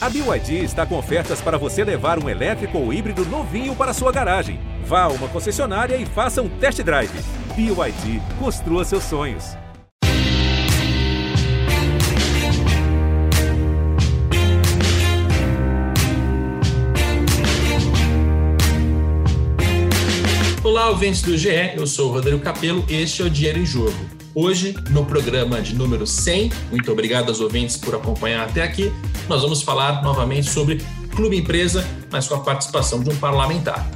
A BYD está com ofertas para você levar um elétrico ou híbrido novinho para sua garagem. Vá a uma concessionária e faça um test drive. BYD, construa seus sonhos. Olá, ouvintes do GE, eu sou o Rodrigo Capello este é o Dinheiro em Jogo. Hoje, no programa de número 100, muito obrigado aos ouvintes por acompanhar até aqui, nós vamos falar novamente sobre clube empresa, mas com a participação de um parlamentar.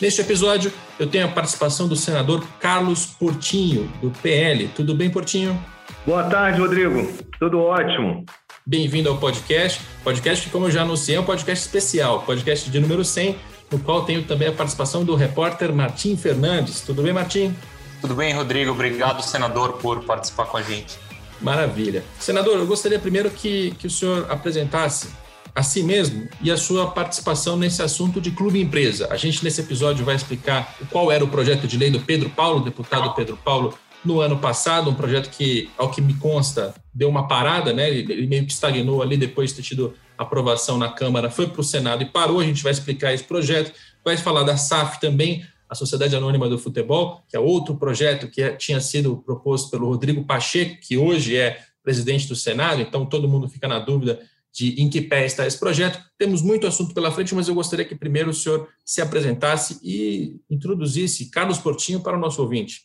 Neste episódio, eu tenho a participação do senador Carlos Portinho, do PL. Tudo bem, Portinho? Boa tarde, Rodrigo. Tudo ótimo. Bem-vindo ao podcast. Podcast que, como eu já anunciei, é um podcast especial, podcast de número 100, no qual tenho também a participação do repórter Martim Fernandes. Tudo bem, Martim? Tudo bem, Rodrigo. Obrigado, senador, por participar com a gente. Maravilha. Senador, eu gostaria primeiro que, que o senhor apresentasse a si mesmo e a sua participação nesse assunto de clube empresa. A gente, nesse episódio, vai explicar qual era o projeto de lei do Pedro Paulo, deputado Pedro Paulo, no ano passado, um projeto que, ao que me consta, deu uma parada, né? Ele meio que estagnou ali depois de ter tido aprovação na Câmara, foi para o Senado e parou. A gente vai explicar esse projeto, vai falar da SAF também, a Sociedade Anônima do Futebol, que é outro projeto que é, tinha sido proposto pelo Rodrigo Pacheco, que hoje é presidente do Senado, então todo mundo fica na dúvida de em que pé está esse projeto. Temos muito assunto pela frente, mas eu gostaria que primeiro o senhor se apresentasse e introduzisse Carlos Portinho para o nosso ouvinte.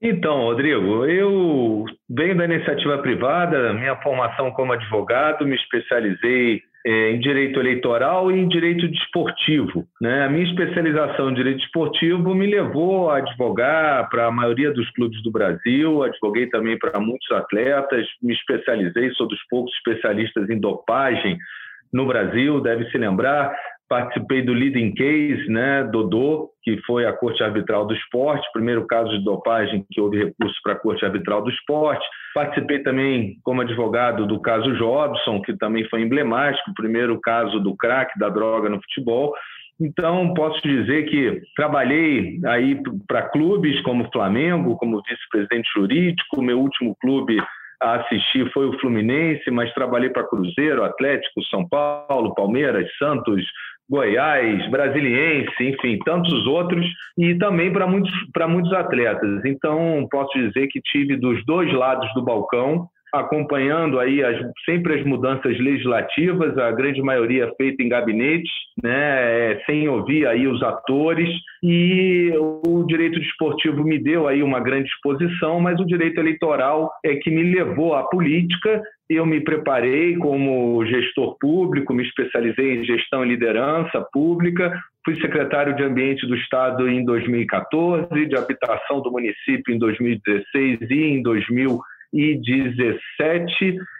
Então, Rodrigo, eu venho da iniciativa privada, minha formação como advogado, me especializei é, em direito eleitoral e em direito desportivo. Né? A minha especialização em direito desportivo me levou a advogar para a maioria dos clubes do Brasil, advoguei também para muitos atletas, me especializei, sou dos poucos especialistas em dopagem no Brasil, deve se lembrar, participei do leading case, né, Dodô, que foi a Corte Arbitral do Esporte, primeiro caso de dopagem que houve recurso para a Corte Arbitral do Esporte. Participei também como advogado do caso Jobson, que também foi emblemático, o primeiro caso do crack da droga no futebol. Então, posso dizer que trabalhei aí para clubes como Flamengo, como vice-presidente jurídico, meu último clube a assistir foi o Fluminense, mas trabalhei para Cruzeiro, Atlético, São Paulo, Palmeiras, Santos, Goiás, Brasiliense, enfim, tantos outros, e também para muitos, muitos atletas. Então, posso dizer que tive dos dois lados do balcão, acompanhando aí as, sempre as mudanças legislativas, a grande maioria feita em gabinetes, né, é, sem ouvir aí os atores, e o direito desportivo me deu aí uma grande exposição, mas o direito eleitoral é que me levou à política. Eu me preparei como gestor público, me especializei em gestão e liderança pública, fui secretário de Ambiente do Estado em 2014, de habitação do município em 2016 e em 2017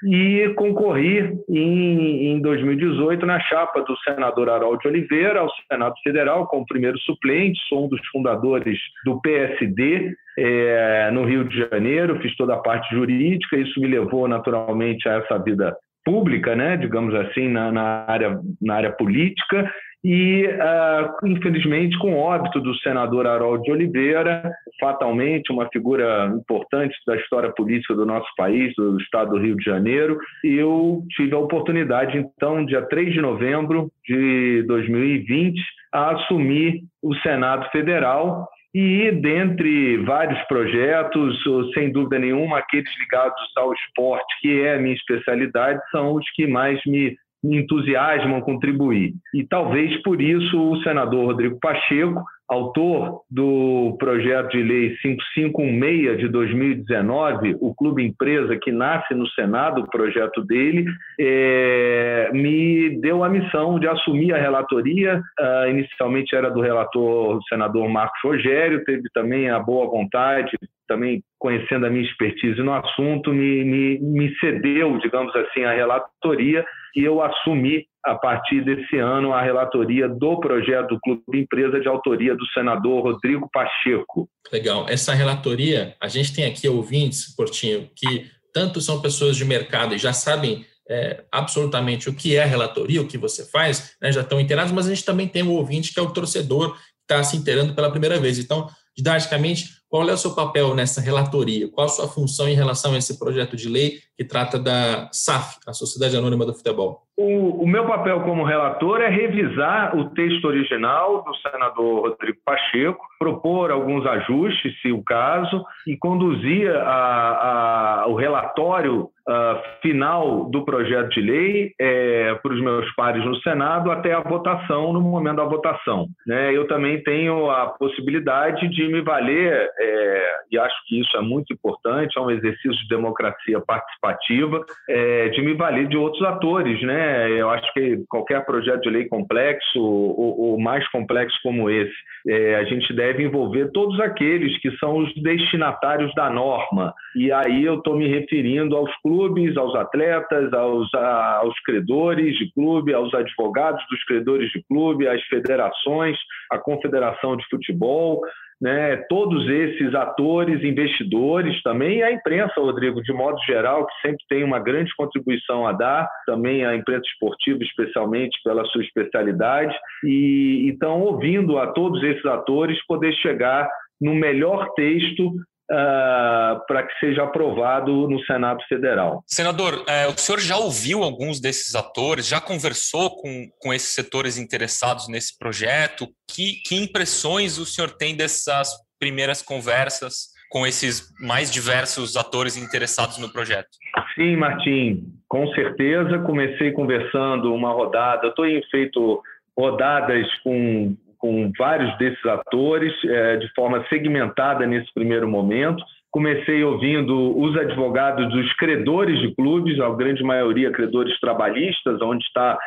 e concorri em, em 2018 na chapa do senador Harold Oliveira ao Senado Federal como primeiro suplente, sou um dos fundadores do PSD é, no Rio de Janeiro, fiz toda a parte jurídica, isso me levou naturalmente a essa vida pública, né, digamos assim, na, na área, na área política, e, uh, infelizmente, com o óbito do senador Harold de Oliveira, fatalmente uma figura importante da história política do nosso país, do estado do Rio de Janeiro, eu tive a oportunidade, então, dia 3 de novembro de 2020, a assumir o Senado Federal e dentre vários projetos, sem dúvida nenhuma, aqueles ligados ao esporte, que é a minha especialidade, são os que mais me entusiasmam contribuir. E talvez por isso o senador Rodrigo Pacheco autor do projeto de lei 5516 de 2019, o Clube Empresa, que nasce no Senado, o projeto dele, é, me deu a missão de assumir a relatoria. Uh, inicialmente era do relator, o senador Marcos Rogério, teve também a boa vontade, também conhecendo a minha expertise no assunto, me, me, me cedeu, digamos assim, a relatoria e eu assumi a partir desse ano, a relatoria do projeto do Clube Empresa de autoria do senador Rodrigo Pacheco. Legal. Essa relatoria, a gente tem aqui ouvintes, Portinho, que tanto são pessoas de mercado e já sabem é, absolutamente o que é relatoria, o que você faz, né, já estão inteirados, mas a gente também tem o ouvinte que é o torcedor, que está se inteirando pela primeira vez. Então, didaticamente, Qual é o seu papel nessa relatoria? Qual a sua função em relação a esse projeto de lei que trata da SAF, a Sociedade Anônima do Futebol? O, o, meu papel como relator é revisar o texto original do senador Rodrigo Pacheco, propor alguns ajustes, se o caso, e conduzir a, a, o relatório uh, final do projeto de lei é, para os meus pares no Senado até a votação, no momento da votação. Né? Eu também tenho a possibilidade de me valer, é, e acho que isso é muito importante, é um exercício de democracia participativa, é, de me valer de outros atores. Né? Eu acho que qualquer projeto de lei complexo, ou, ou mais complexo como esse, é, a gente deve envolver todos aqueles que são os destinatários da norma. E aí eu estou me referindo aos clubes, aos atletas, aos, a, aos credores de clube, aos advogados dos credores de clube, às federações, à confederação de futebol, né, todos esses atores, investidores também, e a imprensa, Rodrigo, de modo geral, que sempre tem uma grande contribuição a dar, também a imprensa esportiva, especialmente pela sua especialidade, e então ouvindo a todos esses atores poder chegar no melhor texto Uh, para que seja aprovado no Senado Federal. Senador, é, o senhor já ouviu alguns desses atores, já conversou com, com esses setores interessados nesse projeto? Que, que impressões o senhor tem dessas primeiras conversas com esses mais diversos atores interessados no projeto? Sim, Martim, com certeza. Comecei conversando uma rodada, estou feito rodadas com com vários desses atores, é, de forma segmentada nesse primeiro momento. Comecei ouvindo os advogados dos credores de clubes, a grande maioria credores trabalhistas, onde está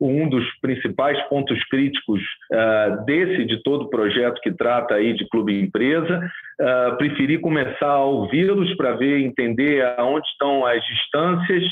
um dos principais pontos críticos uh, desse, de todo o projeto que trata aí de clube-empresa. Uh, preferi começar a ouvi-los para ver, entender aonde estão as distâncias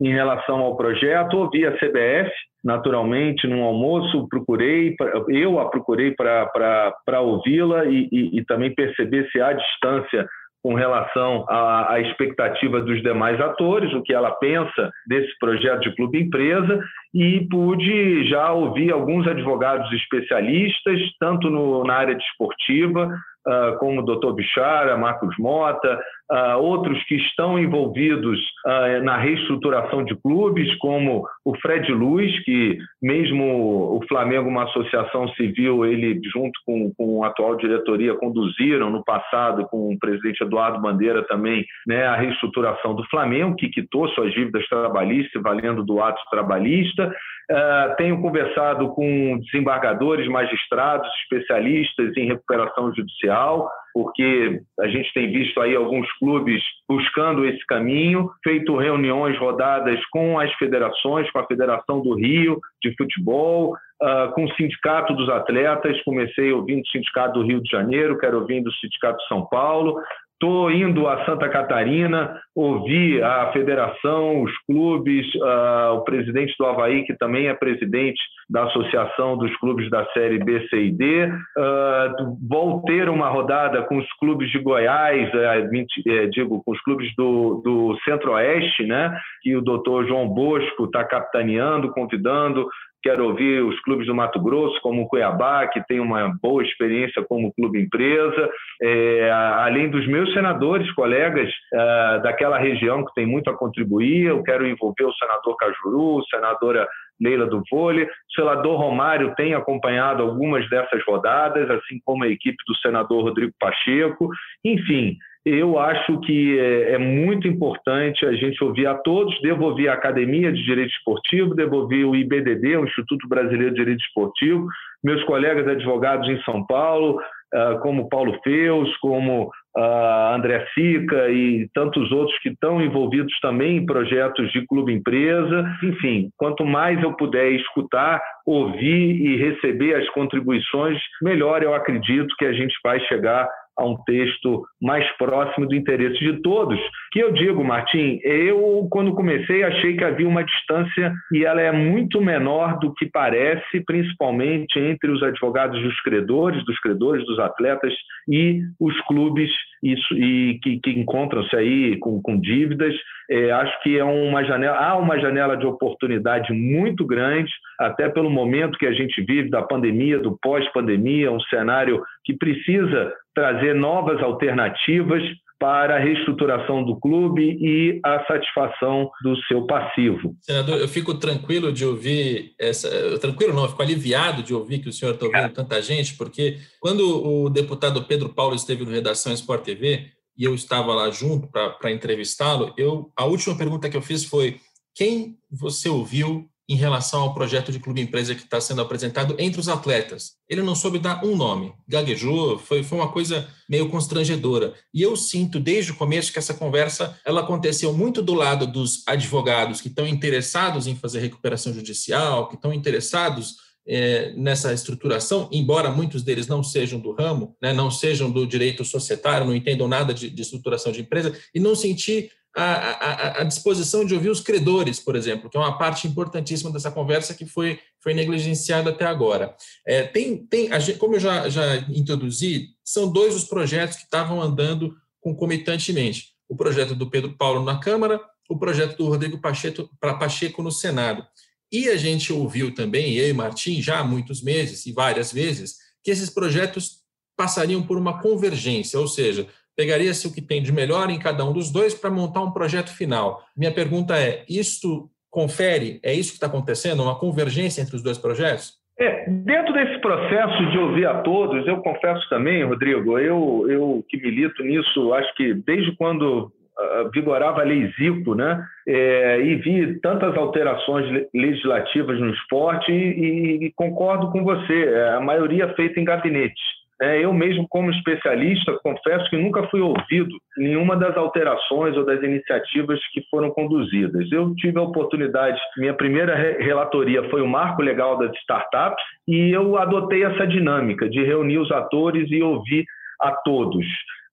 em relação ao projeto. Ouvi a CBF, naturalmente, num almoço, procurei, eu a procurei para ouvi-la e, e, e, também perceber se há distância com relação à, à, expectativa dos demais atores, o que ela pensa desse projeto de clube empresa, e pude já ouvir alguns advogados especialistas, tanto no, na área desportiva, uh, como o Dr. Bichara, Marcos Mota, uh, outros que estão envolvidos uh, na reestruturação de clubes, como o Fred Luz, que mesmo o Flamengo, uma associação civil, ele junto com, com a atual diretoria conduziram no passado com o presidente Eduardo Bandeira também né, a reestruturação do Flamengo, que quitou suas dívidas trabalhistas, valendo do ato trabalhista. Uh, tenho conversado com desembargadores, magistrados, especialistas em recuperação judicial, porque a gente tem visto aí alguns clubes buscando esse caminho, feito reuniões rodadas com as federações, com a Federação do Rio de Futebol, uh, com o Sindicato dos Atletas. Comecei ouvindo o Sindicato do Rio de Janeiro, quero ouvindo o Sindicato de São Paulo. Estou indo a Santa Catarina, ouvi a federação, os clubes, uh, o presidente do Havaí, que também é presidente da Associação dos Clubes da Série B, C e D. Uh, vou ter uma rodada com os clubes de Goiás, uh, digo, com os clubes do, do Centro-Oeste, né? que o doutor João Bosco está capitaneando, convidando Quero ouvir os clubes do Mato Grosso, como o Cuiabá, que tem uma boa experiência como clube empresa, é, além dos meus senadores, colegas é, daquela região que tem muito a contribuir. Eu quero envolver o senador Cajuru, senadora Leila do Vôlei. O senador Romário tem acompanhado algumas dessas rodadas, assim como a equipe do senador Rodrigo Pacheco. Enfim, eu acho que é, é, muito importante a gente ouvir a todos, devo ouvir a Academia de Direito Esportivo, devo ouvir o IBDD, o Instituto Brasileiro de Direito Esportivo, meus colegas advogados em São Paulo, uh, como Paulo Feus, como uh, André Sica e tantos outros que estão envolvidos também em projetos de clube-empresa. Enfim, quanto mais eu puder escutar, ouvir e receber as contribuições, melhor eu acredito que a gente vai chegar a um texto mais próximo do interesse de todos. Que eu digo, Martim, eu quando comecei achei que havia uma distância e ela é muito menor do que parece, principalmente entre os advogados dos credores, dos credores, dos atletas e os clubes isso, e que, que encontram-se aí com, com dívidas. É, acho que é uma janela, há uma janela de oportunidade muito grande, até pelo momento que a gente vive da pandemia, do pós-pandemia, um cenário que precisa trazer novas alternativas para a reestruturação do clube e a satisfação do seu passivo. Senador, eu fico tranquilo de ouvir essa. Tranquilo não, eu fico aliviado de ouvir que o senhor está ouvindo é. tanta gente, porque quando o deputado Pedro Paulo esteve no Redação Sport TV e eu estava lá junto para entrevistá-lo, eu a última pergunta que eu fiz foi: quem você ouviu em relação ao projeto de clube empresa que está sendo apresentado entre os atletas. Ele não soube dar um nome, gaguejou, foi, foi uma coisa meio constrangedora. E eu sinto desde o começo que essa conversa ela aconteceu muito do lado dos advogados que estão interessados em fazer recuperação judicial, que estão interessados é, nessa estruturação, embora muitos deles não sejam do ramo, né, não sejam do direito societário, não entendam nada de, de estruturação de empresa, e não senti a, a, a, disposição de ouvir os credores, por exemplo, que é uma parte importantíssima dessa conversa que foi, foi negligenciada até agora. É, tem, tem, como eu já, já introduzi, são dois os projetos que estavam andando concomitantemente. O projeto do Pedro Paulo na Câmara, o projeto do Rodrigo Pacheco, Pacheco no Senado. E a gente ouviu também, eu e Martim, já há muitos meses e várias vezes, que esses projetos passariam por uma convergência, ou seja, pegaria-se o que tem de melhor em cada um dos dois para montar um projeto final. Minha pergunta é: isto confere? É isso que está acontecendo? Uma convergência entre os dois projetos? É, dentro desse processo de ouvir a todos, eu confesso também, Rodrigo, eu, eu que milito nisso, acho que desde quando uh, vigorava a lei Zico, né, é, e vi tantas alterações legislativas no esporte e, e concordo com você, é, a maioria feita em gabinetes. É, eu mesmo, como especialista, confesso que nunca fui ouvido nenhuma das alterações ou das iniciativas que foram conduzidas. Eu tive a oportunidade, minha primeira relatoria foi o Marco Legal das Startups, e eu adotei essa dinâmica de reunir os atores e ouvir a todos.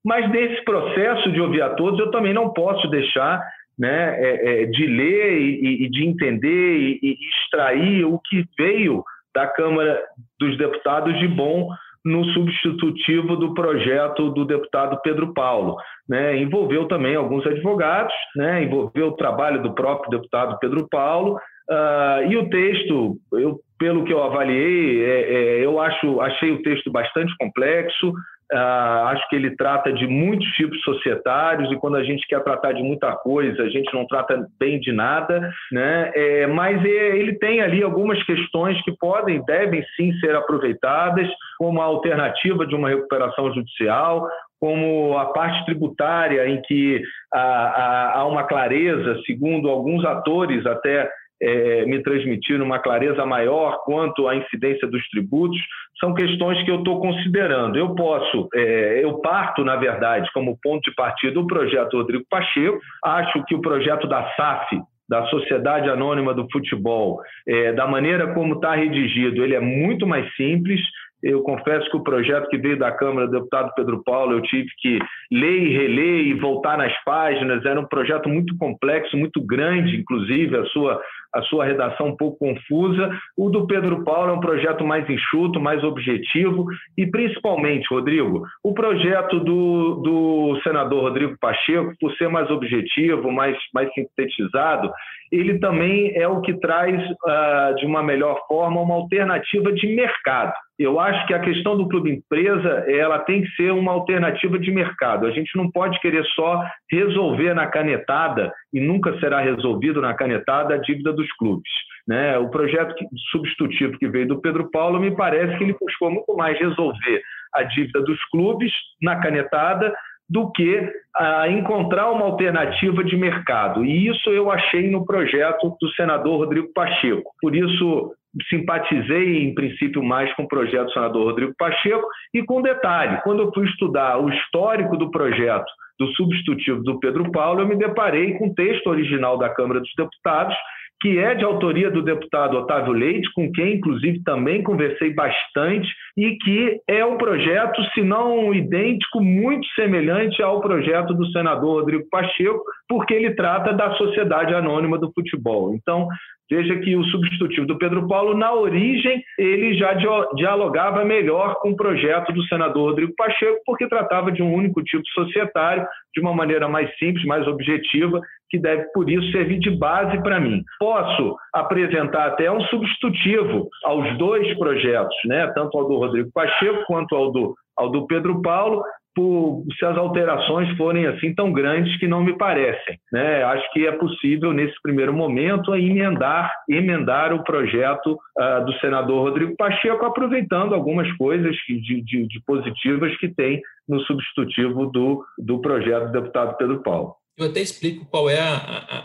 Mas nesse processo de ouvir a todos, eu também não posso deixar né, é, é, de ler e, e, de entender e, e extrair o que veio da Câmara dos Deputados de bom no substitutivo do projeto do deputado Pedro Paulo. Né? Envolveu também alguns advogados, né? envolveu o trabalho do próprio deputado Pedro Paulo, uh, e o texto, eu, pelo que eu avaliei, é, é, eu acho, achei o texto bastante complexo, Uh, acho que ele trata de muitos tipos societários e quando a gente quer tratar de muita coisa, a gente não trata bem de nada, né? É, mas é, ele tem ali algumas questões que podem, devem sim ser aproveitadas como alternativa de uma recuperação judicial, como a parte tributária em que há, há, há uma clareza, segundo alguns atores até é, me transmitir uma clareza maior quanto à incidência dos tributos, são questões que eu estou considerando. Eu posso, é, eu parto, na verdade, como ponto de partida, o projeto Rodrigo Pacheco, acho que o projeto da SAF, da Sociedade Anônima do Futebol, é, da maneira como está redigido, ele é muito mais simples, eu confesso que o projeto que veio da Câmara do deputado Pedro Paulo, eu tive que ler e reler e voltar nas páginas. Era um projeto muito complexo, muito grande, inclusive, a sua, a sua redação um pouco confusa. O do Pedro Paulo é um projeto mais enxuto, mais objetivo e, principalmente, Rodrigo, o projeto do, do senador Rodrigo Pacheco, por ser mais objetivo, mais, mais sintetizado, ele também é o que traz, uh, de uma melhor forma, uma alternativa de mercado. Eu acho que a questão do clube empresa ela tem que ser uma alternativa de mercado. A gente não pode querer só resolver na canetada e nunca será resolvido na canetada a dívida dos clubes. Né? O projeto substitutivo que veio do Pedro Paulo me parece que ele buscou muito mais resolver a dívida dos clubes na canetada do que ah, encontrar uma alternativa de mercado. E isso eu achei no projeto do senador Rodrigo Pacheco. Por isso, simpatizei, em princípio, mais com o projeto do senador Rodrigo Pacheco. E com detalhe, quando eu fui estudar o histórico do projeto do substitutivo do Pedro Paulo, eu me deparei com o texto original da Câmara dos Deputados, que é de autoria do deputado Otávio Leite, com quem, inclusive, também conversei bastante, e que é um projeto, se não idêntico, muito semelhante ao projeto do senador Rodrigo Pacheco, porque ele trata da sociedade anônima do futebol. Então, Veja que o substitutivo do Pedro Paulo, na origem, ele já dialogava melhor com o projeto do senador Rodrigo Pacheco, porque tratava de um único tipo societário, de uma maneira mais simples, mais objetiva, que deve, por isso, servir de base para mim. Posso apresentar até um substitutivo aos dois projetos, né? tanto ao do Rodrigo Pacheco quanto ao do ao do Pedro Paulo, por, se as alterações forem assim tão grandes que não me parecem. Né? Acho que é possível, nesse primeiro momento, emendar, emendar o projeto uh, do senador Rodrigo Pacheco, aproveitando algumas coisas de, de, de positivas que tem no substitutivo do, do projeto do deputado Pedro Paulo. Eu até explico qual é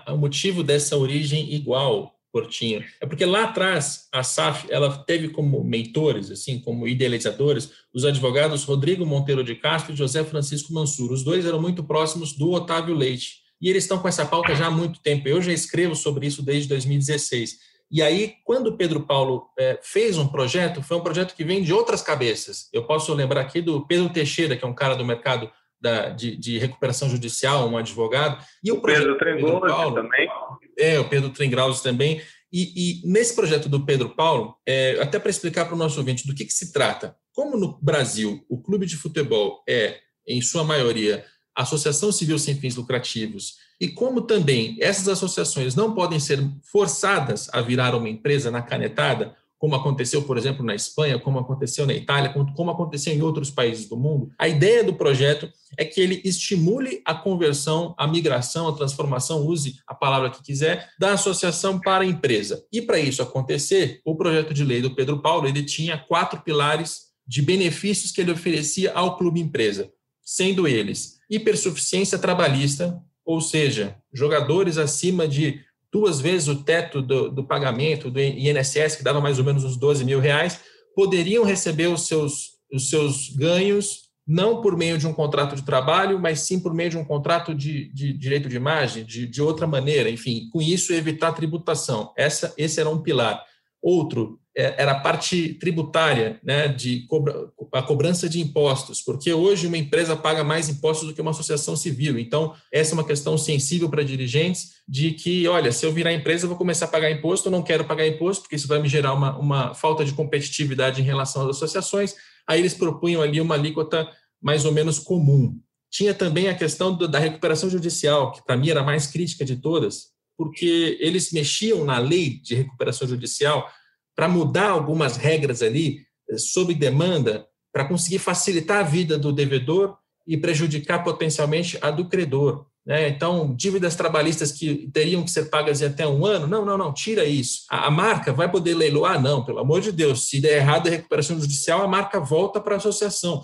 o motivo dessa origem igual Portinho. É porque lá atrás a SAF ela teve como mentores, assim, como idealizadores, os advogados Rodrigo Monteiro de Castro e José Francisco Mansur. Os dois eram muito próximos do Otávio Leite. E eles estão com essa pauta já há muito tempo. Eu já escrevo sobre isso desde 2016. E aí, quando o Pedro Paulo é, fez um projeto, foi um projeto que vem de outras cabeças. Eu posso lembrar aqui do Pedro Teixeira, que é um cara do mercado da, de, de, recuperação judicial, um advogado. E o, o Pedro Trengoso também. É, o Pedro Trengrauso também. E, e, nesse projeto do Pedro Paulo, é, até para explicar para o nosso ouvinte do que, que se trata. Como no Brasil o clube de futebol é, em sua maioria, associação civil sem fins lucrativos, e como também essas associações não podem ser forçadas a virar uma empresa na canetada, como aconteceu, por exemplo, na Espanha, como aconteceu na Itália, como aconteceu em outros países do mundo. A ideia do projeto é que ele estimule a conversão, a migração, a transformação, use a palavra que quiser, da associação para a empresa. E para isso acontecer, o projeto de lei do Pedro Paulo, ele tinha quatro pilares de benefícios que ele oferecia ao clube empresa, sendo eles hipersuficiência trabalhista, ou seja, jogadores acima de duas vezes o teto do, do, pagamento do INSS, que dava mais ou menos uns 12 mil reais, poderiam receber os seus, os seus ganhos não por meio de um contrato de trabalho, mas sim por meio de um contrato de, de direito de imagem, de, de outra maneira, enfim, com isso evitar tributação. Essa, esse era um pilar. Outro é, era a parte tributária, né, de cobra, a cobrança de impostos, porque hoje uma empresa paga mais impostos do que uma associação civil. Então, essa é uma questão sensível para dirigentes de que, olha, se eu virar empresa, eu vou começar a pagar imposto, eu não quero pagar imposto, porque isso vai me gerar uma, uma falta de competitividade em relação às associações. Aí eles propunham ali uma alíquota mais ou menos comum. Tinha também a questão da recuperação judicial, que para mim era a mais crítica de todas, porque eles mexiam na lei de recuperação judicial para mudar algumas regras ali eh, sob demanda para conseguir facilitar a vida do devedor e prejudicar potencialmente a do credor. Né? Então, dívidas trabalhistas que teriam que ser pagas em até um ano, não, não, não, tira isso. A, a, marca vai poder leiloar? Não, pelo amor de Deus. Se der errado a recuperação judicial, a marca volta para a associação.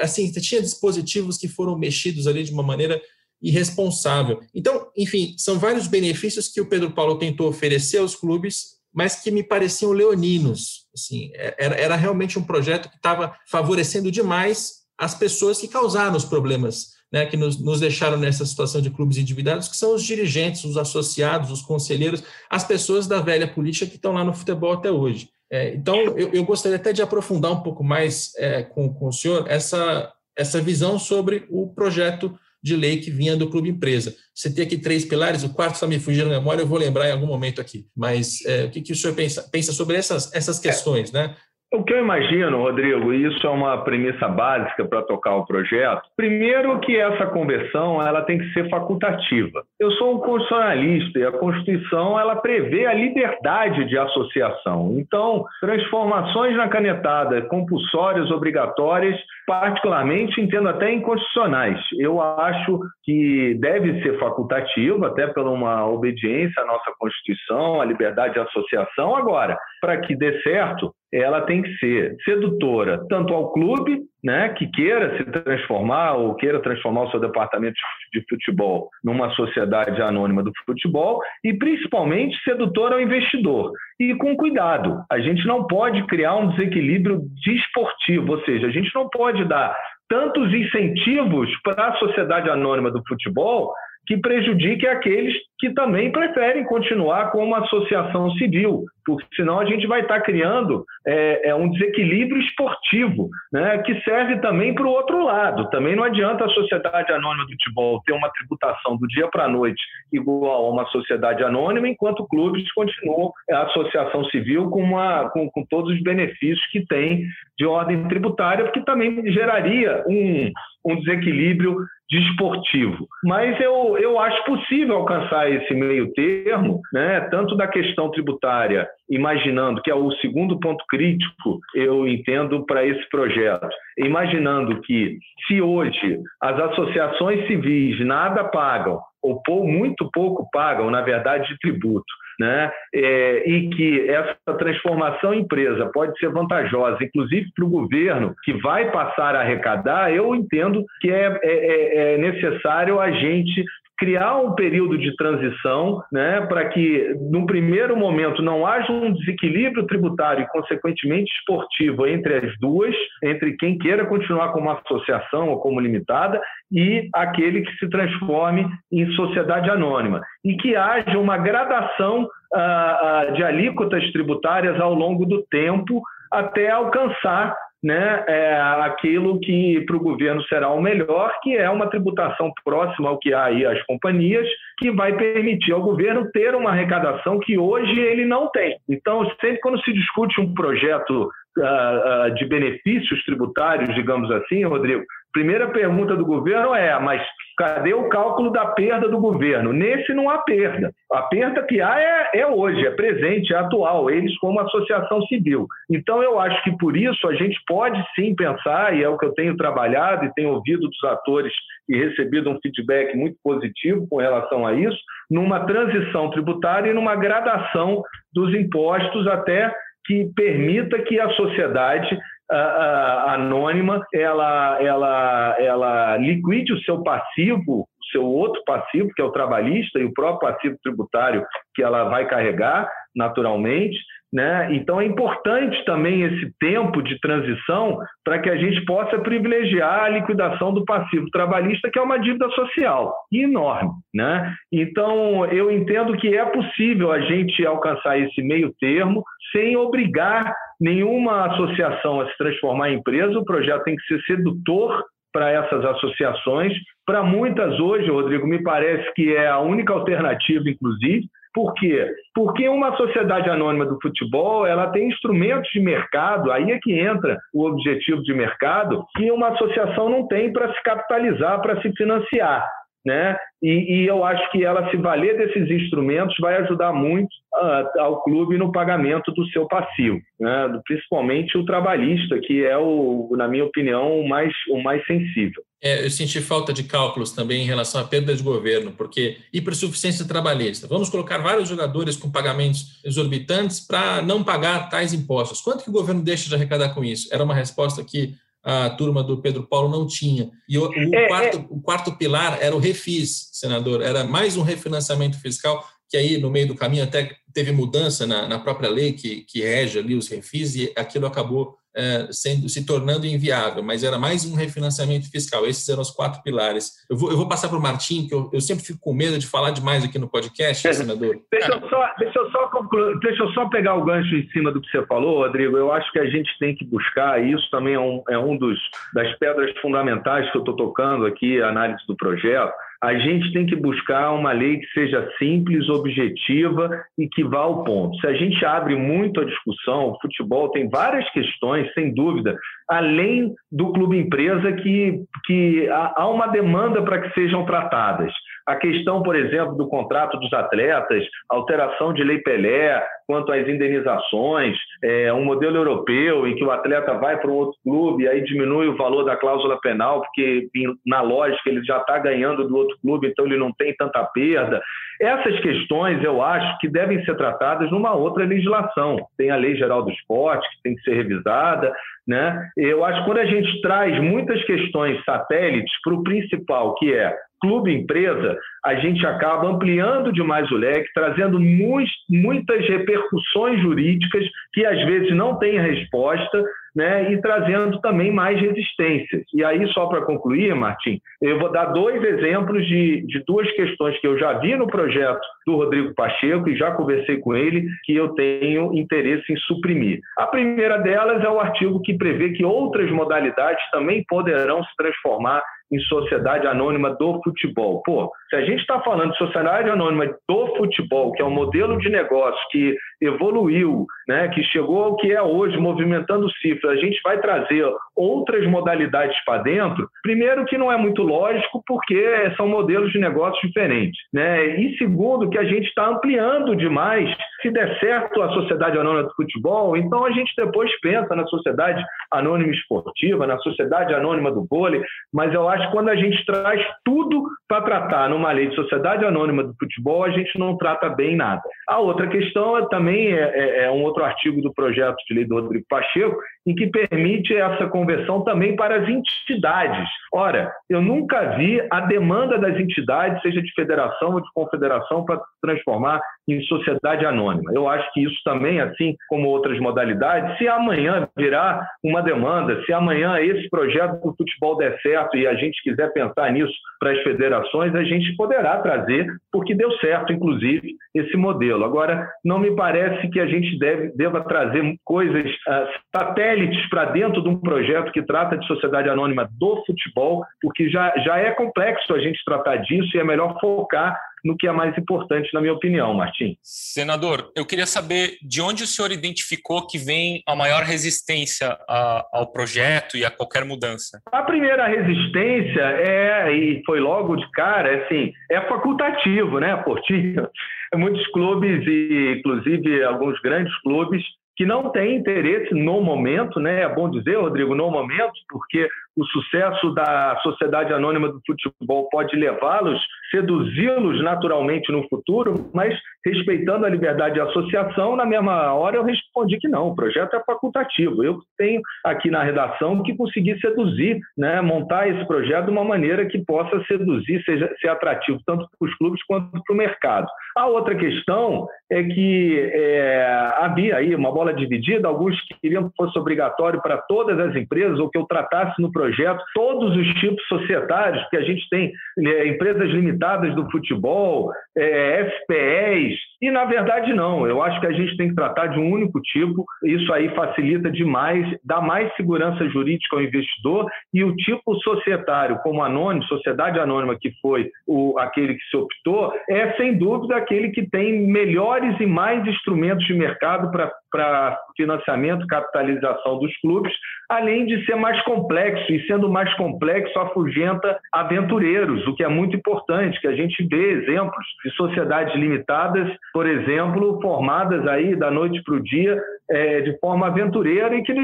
Assim, tinha dispositivos que foram mexidos ali de uma maneira irresponsável. Então, enfim, são vários benefícios que o Pedro Paulo tentou oferecer aos clubes, mas que me pareciam leoninos. Assim, é, era, era realmente um projeto que estava favorecendo demais as pessoas que causaram os problemas, né, que nos, nos deixaram nessa situação de clubes endividados, que são os dirigentes, os associados, os conselheiros, as pessoas da velha política que estão lá no futebol até hoje. É, então, eu, eu, gostaria até de aprofundar um pouco mais é, com, com o senhor essa, essa visão sobre o projeto de lei que vinha do clube empresa. Você tem aqui três pilares, o quarto está me fugindo na memória, eu vou lembrar em algum momento aqui. Mas é, o que, que o senhor pensa, pensa sobre essas, essas questões, né? O que eu imagino, Rodrigo, e isso é uma premissa básica para tocar o projeto. Primeiro que essa conversão ela tem que ser facultativa. Eu sou um constitucionalista e a Constituição ela prevê a liberdade de associação. Então, transformações na canetada compulsórias, obrigatórias, particularmente entendo até inconstitucionais. Eu acho que deve ser facultativa, até por uma obediência à nossa Constituição, à liberdade de associação. Agora, para que dê certo, ela tem que ser sedutora tanto ao clube, né, que queira se transformar ou queira transformar o seu departamento de futebol numa sociedade anônima do futebol e principalmente sedutora ao investidor. E com cuidado, a gente não pode criar um desequilíbrio desportivo, ou seja, a gente não pode dar tantos incentivos para a sociedade anônima do futebol que prejudique aqueles que também preferem continuar como associação civil, porque senão a gente vai estar criando é, é um desequilíbrio esportivo, né, que serve também para o outro lado. Também não adianta a sociedade anônima do futebol ter uma tributação do dia para a noite igual a uma sociedade anônima, enquanto clubes continuam a associação civil com, uma, com, com todos os benefícios que tem de ordem tributária, porque também geraria um, um desequilíbrio desportivo. Mas eu, eu acho possível alcançar esse meio termo, né, tanto da questão tributária, imaginando que é o segundo ponto crítico, eu entendo, para esse projeto, imaginando que se hoje as associações civis nada pagam, ou muito pouco pagam, na verdade, de tributo, né? É, e que essa transformação em empresa pode ser vantajosa, inclusive para o governo que vai passar a arrecadar, eu entendo que é, é, é, é necessário a gente criar um período de transição, né, para que, num primeiro momento, não haja um desequilíbrio tributário e, consequentemente, esportivo entre as duas, entre quem queira continuar como associação ou como limitada e aquele que se transforme em sociedade anônima. E que haja uma gradação uh, uh, de alíquotas tributárias ao longo do tempo até alcançar né, é aquilo que para o governo será o melhor, que é uma tributação próxima ao que há aí as companhias, que vai permitir ao governo ter uma arrecadação que hoje ele não tem. Então, sempre quando se discute um projeto uh, uh, de benefícios tributários, digamos assim, Rodrigo, primeira pergunta do governo é: mas cadê o cálculo da perda do governo? Nesse não há perda. A perda que há é, é, hoje, é presente, é atual, eles como associação civil. Então, eu acho que por isso a gente pode sim pensar, e é o que eu tenho trabalhado e tenho ouvido dos atores e recebido um feedback muito positivo com relação a isso, numa transição tributária e numa gradação dos impostos até que permita que a sociedade anônima ela, ela, ela liquide o seu passivo, o seu outro passivo, que é o trabalhista, e o próprio passivo tributário que ela vai carregar naturalmente, né? Então é importante também esse tempo de transição para que a gente possa privilegiar a liquidação do passivo trabalhista, que é uma dívida social enorme. Né? Então eu entendo que é possível a gente alcançar esse meio termo sem obrigar nenhuma associação a se transformar em empresa. O projeto tem que ser sedutor para essas associações. Para muitas hoje, Rodrigo, me parece que é a única alternativa, inclusive, por quê? Porque uma sociedade anônima do futebol ela tem instrumentos de mercado, aí é que entra o objetivo de mercado, que uma associação não tem para se capitalizar, para se financiar né? E, e, eu acho que ela se valer desses instrumentos vai ajudar muito uh, ao clube no pagamento do seu passivo, né? principalmente o trabalhista, que é o, na minha opinião, o mais, o mais sensível. É, eu senti falta de cálculos também em relação à perda de governo, porque hipersuficiência trabalhista. Vamos colocar vários jogadores com pagamentos exorbitantes para não pagar tais impostos. Quanto que o governo deixa de arrecadar com isso? Era uma resposta que a turma do Pedro Paulo não tinha. E o, o é, quarto, é. o quarto pilar era o refis, senador, era mais um refinanciamento fiscal, que aí no meio do caminho até teve mudança na, na própria lei que, que rege ali os refis, e aquilo acabou é, sendo, se tornando inviável, mas era mais um refinanciamento fiscal. Esses eram os quatro pilares. Eu vou, eu vou passar para o Martim, que eu, eu, sempre fico com medo de falar demais aqui no podcast, é. senador. Deixa eu, só, deixa, eu só concluir, deixa eu só pegar o gancho em cima do que você falou, Rodrigo. Eu acho que a gente tem que buscar, e isso também é um, é um dos, das pedras fundamentais que eu estou tocando aqui, a análise do projeto, a gente tem que buscar uma lei que seja simples, objetiva e que vá ao ponto. Se a gente abre muito a discussão, o futebol tem várias questões, sem dúvida, além do clube empresa, que, que há uma demanda para que sejam tratadas. A questão, por exemplo, do contrato dos atletas, alteração de lei Pelé, quanto às indenizações, é, um modelo europeu em que o atleta vai para um outro clube e aí diminui o valor da cláusula penal, porque na lógica ele já está ganhando do outro clube, então ele não tem tanta perda. Essas questões eu acho que devem ser tratadas numa outra legislação. Tem a Lei Geral do Esporte, que tem que ser revisada. Né? Eu acho que quando a gente traz muitas questões satélites para o principal, que é clube empresa, a gente acaba ampliando demais o leque, trazendo muitas repercussões jurídicas que às vezes não têm resposta, né, e trazendo também mais resistências. E aí, só para concluir, Martim, eu vou dar dois exemplos de, de duas questões que eu já vi no projeto do Rodrigo Pacheco e já conversei com ele, que eu tenho interesse em suprimir. A primeira delas é o artigo que prevê que outras modalidades também poderão se transformar em sociedade anônima do futebol. Pô, se a gente está falando de sociedade anônima do futebol, que é um modelo de negócio que evoluiu, né, que chegou ao que é hoje, movimentando cifras, a gente vai trazer outras modalidades para dentro. Primeiro, que não é muito lógico, porque são modelos de negócios diferentes. Né? E segundo, que a gente está ampliando demais. Se der certo a sociedade anônima do futebol, então a gente depois pensa na sociedade anônima esportiva, na sociedade anônima do vôlei, mas eu acho que quando a gente traz tudo para tratar numa lei de sociedade anônima do futebol, a gente não trata bem nada. A outra questão é, também é, é, é um outro artigo do projeto de lei do Rodrigo Pacheco, em que permite essa conversão também para as entidades. Ora, eu nunca vi a demanda das entidades, seja de federação ou de confederação, para transformar em sociedade anônima. Eu acho que isso também, assim como outras modalidades, se amanhã virar uma demanda, se amanhã esse projeto do futebol der certo e a gente quiser pensar nisso para as federações, a gente poderá trazer, porque deu certo, inclusive, esse modelo. Agora, não me parece que a gente deve, deva trazer coisas uh, satélites para dentro de um projeto que trata de sociedade anônima do futebol, porque já, já é complexo a gente tratar disso e é melhor focar no que é mais importante, na minha opinião, Martim. Senador, eu queria saber de onde o senhor identificou que vem a maior resistência a, ao projeto e a qualquer mudança. A primeira resistência é, e foi logo de cara, é assim, é facultativo, né, Portinho? Muitos clubes, e inclusive alguns grandes clubes, que não têm interesse no momento, né? É bom dizer, Rodrigo, no momento, porque o sucesso da sociedade anônima do futebol pode levá-los, seduzi-los naturalmente no futuro, mas respeitando a liberdade de associação, na mesma hora eu respondi que não, o projeto é facultativo. Eu tenho aqui na redação que conseguir seduzir, né, montar esse projeto de uma maneira que possa seduzir, seja ser atrativo tanto para os clubes quanto para o mercado. A outra questão é que é, havia aí uma bola dividida, alguns queriam que fosse obrigatório para todas as empresas ou que eu tratasse no projeto todos os tipos societários, que a gente tem é, empresas limitadas do futebol, é, FPEs, e na verdade não. Eu acho que a gente tem que tratar de um único tipo, isso aí facilita demais, dá mais segurança jurídica ao investidor, e o tipo societário, como anônimo, sociedade anônima, que foi o, aquele que se optou, é sem dúvida aquele que tem melhores e mais instrumentos de mercado para financiamento, capitalização dos clubes, além de ser mais complexo. E sendo mais complexo, afugenta aventureiros, o que é muito importante, que a gente vê exemplos de sociedades limitadas, por exemplo, formadas aí da noite para o dia é, de forma aventureira e que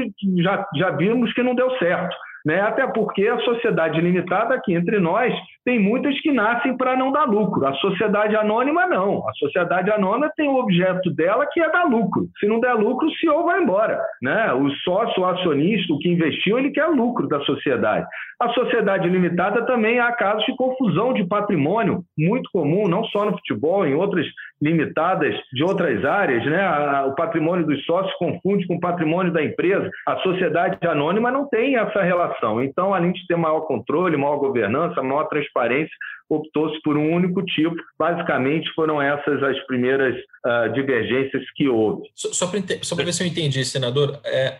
já, já vimos que não deu certo. Né? Até porque a sociedade limitada aqui entre nós tem muitas que nascem para não dar lucro. A sociedade anônima não. A sociedade anônima tem o objeto dela que é dar lucro. Se não der lucro, o CEO vai embora. Né? O sócio, o acionista, o que investiu, ele quer lucro da sociedade. A sociedade limitada também há casos de confusão de patrimônio, muito comum, não só no futebol, em outras limitadas de outras áreas. Né? O patrimônio dos sócios confunde com o patrimônio da empresa. A sociedade anônima não tem essa relação. Então, além de ter maior controle, maior governança, maior transparência, optou-se por um único tipo. Basicamente, foram essas as primeiras uh, divergências que houve. Só, só para ver se eu entendi, senador, é,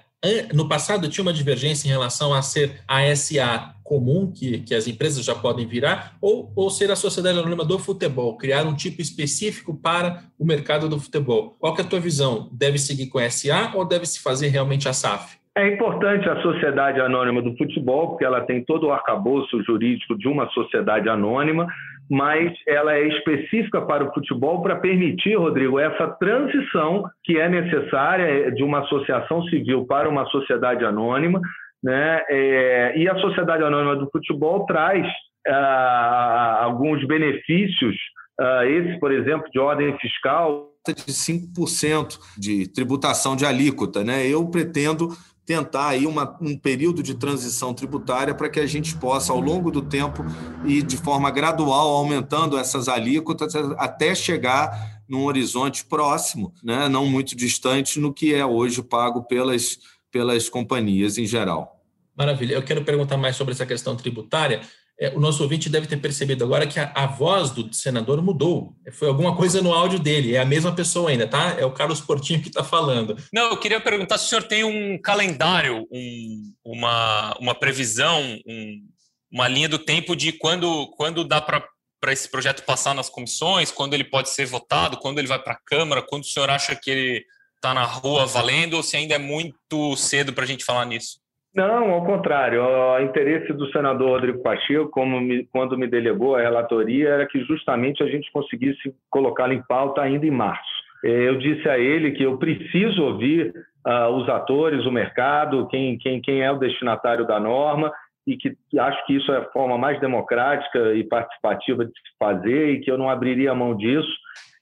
no passado tinha uma divergência em relação a ser a SA comum, que, que as empresas já podem virar, ou, ou ser a sociedade anônima do futebol, criar um tipo específico para o mercado do futebol. Qual é a tua visão? Deve seguir com a SA ou deve se fazer realmente a SAF? É importante a sociedade anônima do futebol, porque ela tem todo o arcabouço jurídico de uma sociedade anônima, mas ela é específica para o futebol para permitir, Rodrigo, essa transição que é necessária de uma associação civil para uma sociedade anônima. Né? É, e a sociedade anônima do futebol traz ah, alguns benefícios, ah, esse, por exemplo, de ordem fiscal, de 5% de tributação de alíquota. Né? Eu pretendo tentar aí uma, um período de transição tributária para que a gente possa, ao longo do tempo e de forma gradual, aumentando essas alíquotas até chegar num horizonte próximo, né, não muito distante, no que é hoje pago pelas, pelas companhias em geral. Maravilha. Eu quero perguntar mais sobre essa questão tributária é, o nosso ouvinte deve ter percebido agora que a, a, voz do senador mudou. Foi alguma coisa no áudio dele. É a mesma pessoa ainda, tá? É o Carlos Portinho que está falando. Não, eu queria perguntar se o senhor tem um calendário, um, uma, uma previsão, um, uma linha do tempo de quando, quando dá para esse projeto passar nas comissões, quando ele pode ser votado, quando ele vai para a Câmara, quando o senhor acha que ele está na rua valendo, ou se ainda é muito cedo para a gente falar nisso? Não, ao contrário. O interesse do senador Rodrigo Pacheco, me, quando me delegou a relatoria, era que justamente a gente conseguisse colocá-lo em pauta ainda em março. É, eu disse a ele que eu preciso ouvir uh, os atores, o mercado, quem, quem, quem é o destinatário da norma, e que acho que isso é a forma mais democrática e participativa de se fazer e que eu não abriria mão disso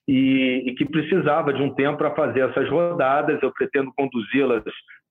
e, e que precisava de um tempo para fazer essas rodadas. Eu pretendo conduzi-las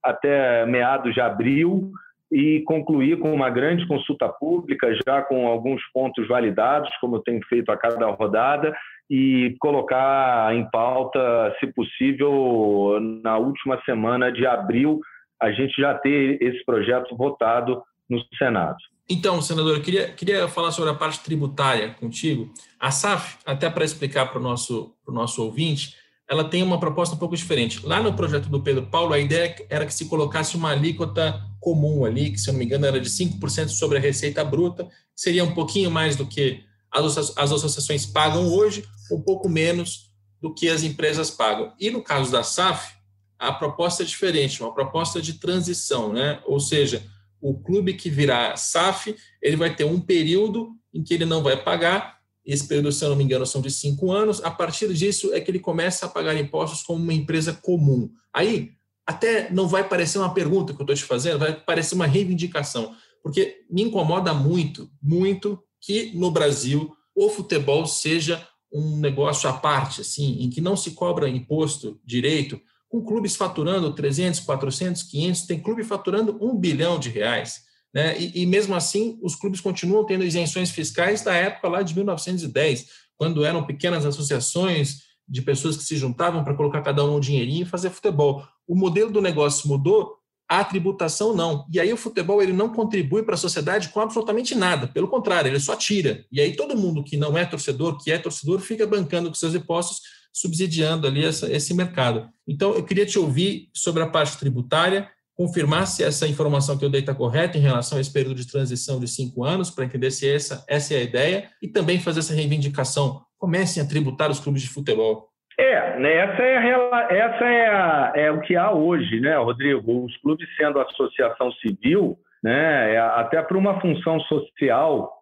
até meados de abril e concluir com uma grande consulta pública, já com alguns pontos validados, como eu tenho feito a cada rodada, e colocar em pauta, se possível, na última semana de abril, a gente já ter esse projeto votado no Senado. Então, senador, eu queria, queria falar sobre a parte tributária contigo. A SAF, até para explicar para o nosso, nosso ouvinte, ela tem uma proposta um pouco diferente. Lá no projeto do Pedro Paulo, a ideia era que se colocasse uma alíquota comum ali, que, se eu não me engano, era de 5% sobre a receita bruta, seria um pouquinho mais do que as associações pagam hoje, um pouco menos do que as empresas pagam. E no caso da SAF, a proposta é diferente, uma proposta de transição, né? Ou seja, o clube que virar SAF, ele vai ter um período em que ele não vai pagar esse período, se eu não me engano, são de cinco anos. A partir disso é que ele começa a pagar impostos como uma empresa comum. Aí, até não vai parecer uma pergunta que eu estou te fazendo, vai parecer uma reivindicação, porque me incomoda muito, muito que no Brasil o futebol seja um negócio à parte, assim, em que não se cobra imposto direito, com clubes faturando 300, 400, 500, tem clube faturando um bilhão de reais. Né? E, e, mesmo assim, os clubes continuam tendo isenções fiscais da época lá de 1910, quando eram pequenas associações de pessoas que se juntavam para colocar cada um um dinheirinho e fazer futebol. O modelo do negócio mudou, a tributação não. E aí o futebol ele não contribui para a sociedade com absolutamente nada, pelo contrário, ele só tira. E aí todo mundo que não é torcedor, que é torcedor, fica bancando com seus impostos, subsidiando ali essa, esse mercado. Então, eu queria te ouvir sobre a parte tributária confirmar se essa informação que eu dei está correta em relação a esse período de transição de cinco anos, para entender se essa, essa é a ideia, e também fazer essa reivindicação. Comecem a tributar os clubes de futebol. É, né, essa, é, a, essa é, a, é o que há hoje, né, Rodrigo? Os clubes sendo associação civil, né, é até por uma função social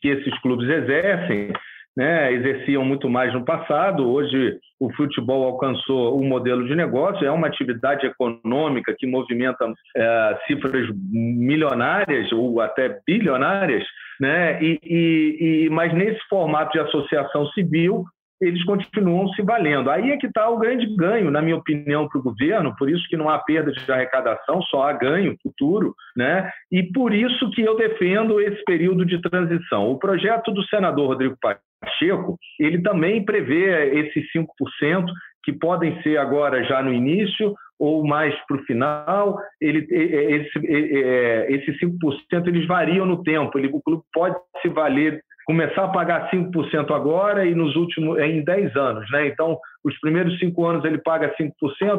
que esses clubes exercem, né, exerciam muito mais no passado. Hoje, o futebol alcançou um modelo de negócio, é uma atividade econômica que movimenta é, cifras milionárias ou até bilionárias, né, e, e, e, mas nesse formato de associação civil, eles continuam se valendo. Aí é que está o grande ganho, na minha opinião, para o governo, por isso que não há perda de arrecadação, só há ganho futuro, né? e por isso que eu defendo esse período de transição. O projeto do senador Rodrigo Pacheco, ele também prevê esses 5%, que podem ser agora já no início ou mais para o final. Ele, esse, esses 5% eles variam no tempo. Ele, o clube pode se valer começar a pagar 5% agora e nos últimos em 10 anos, né? Então, os primeiros cinco anos ele paga 5%,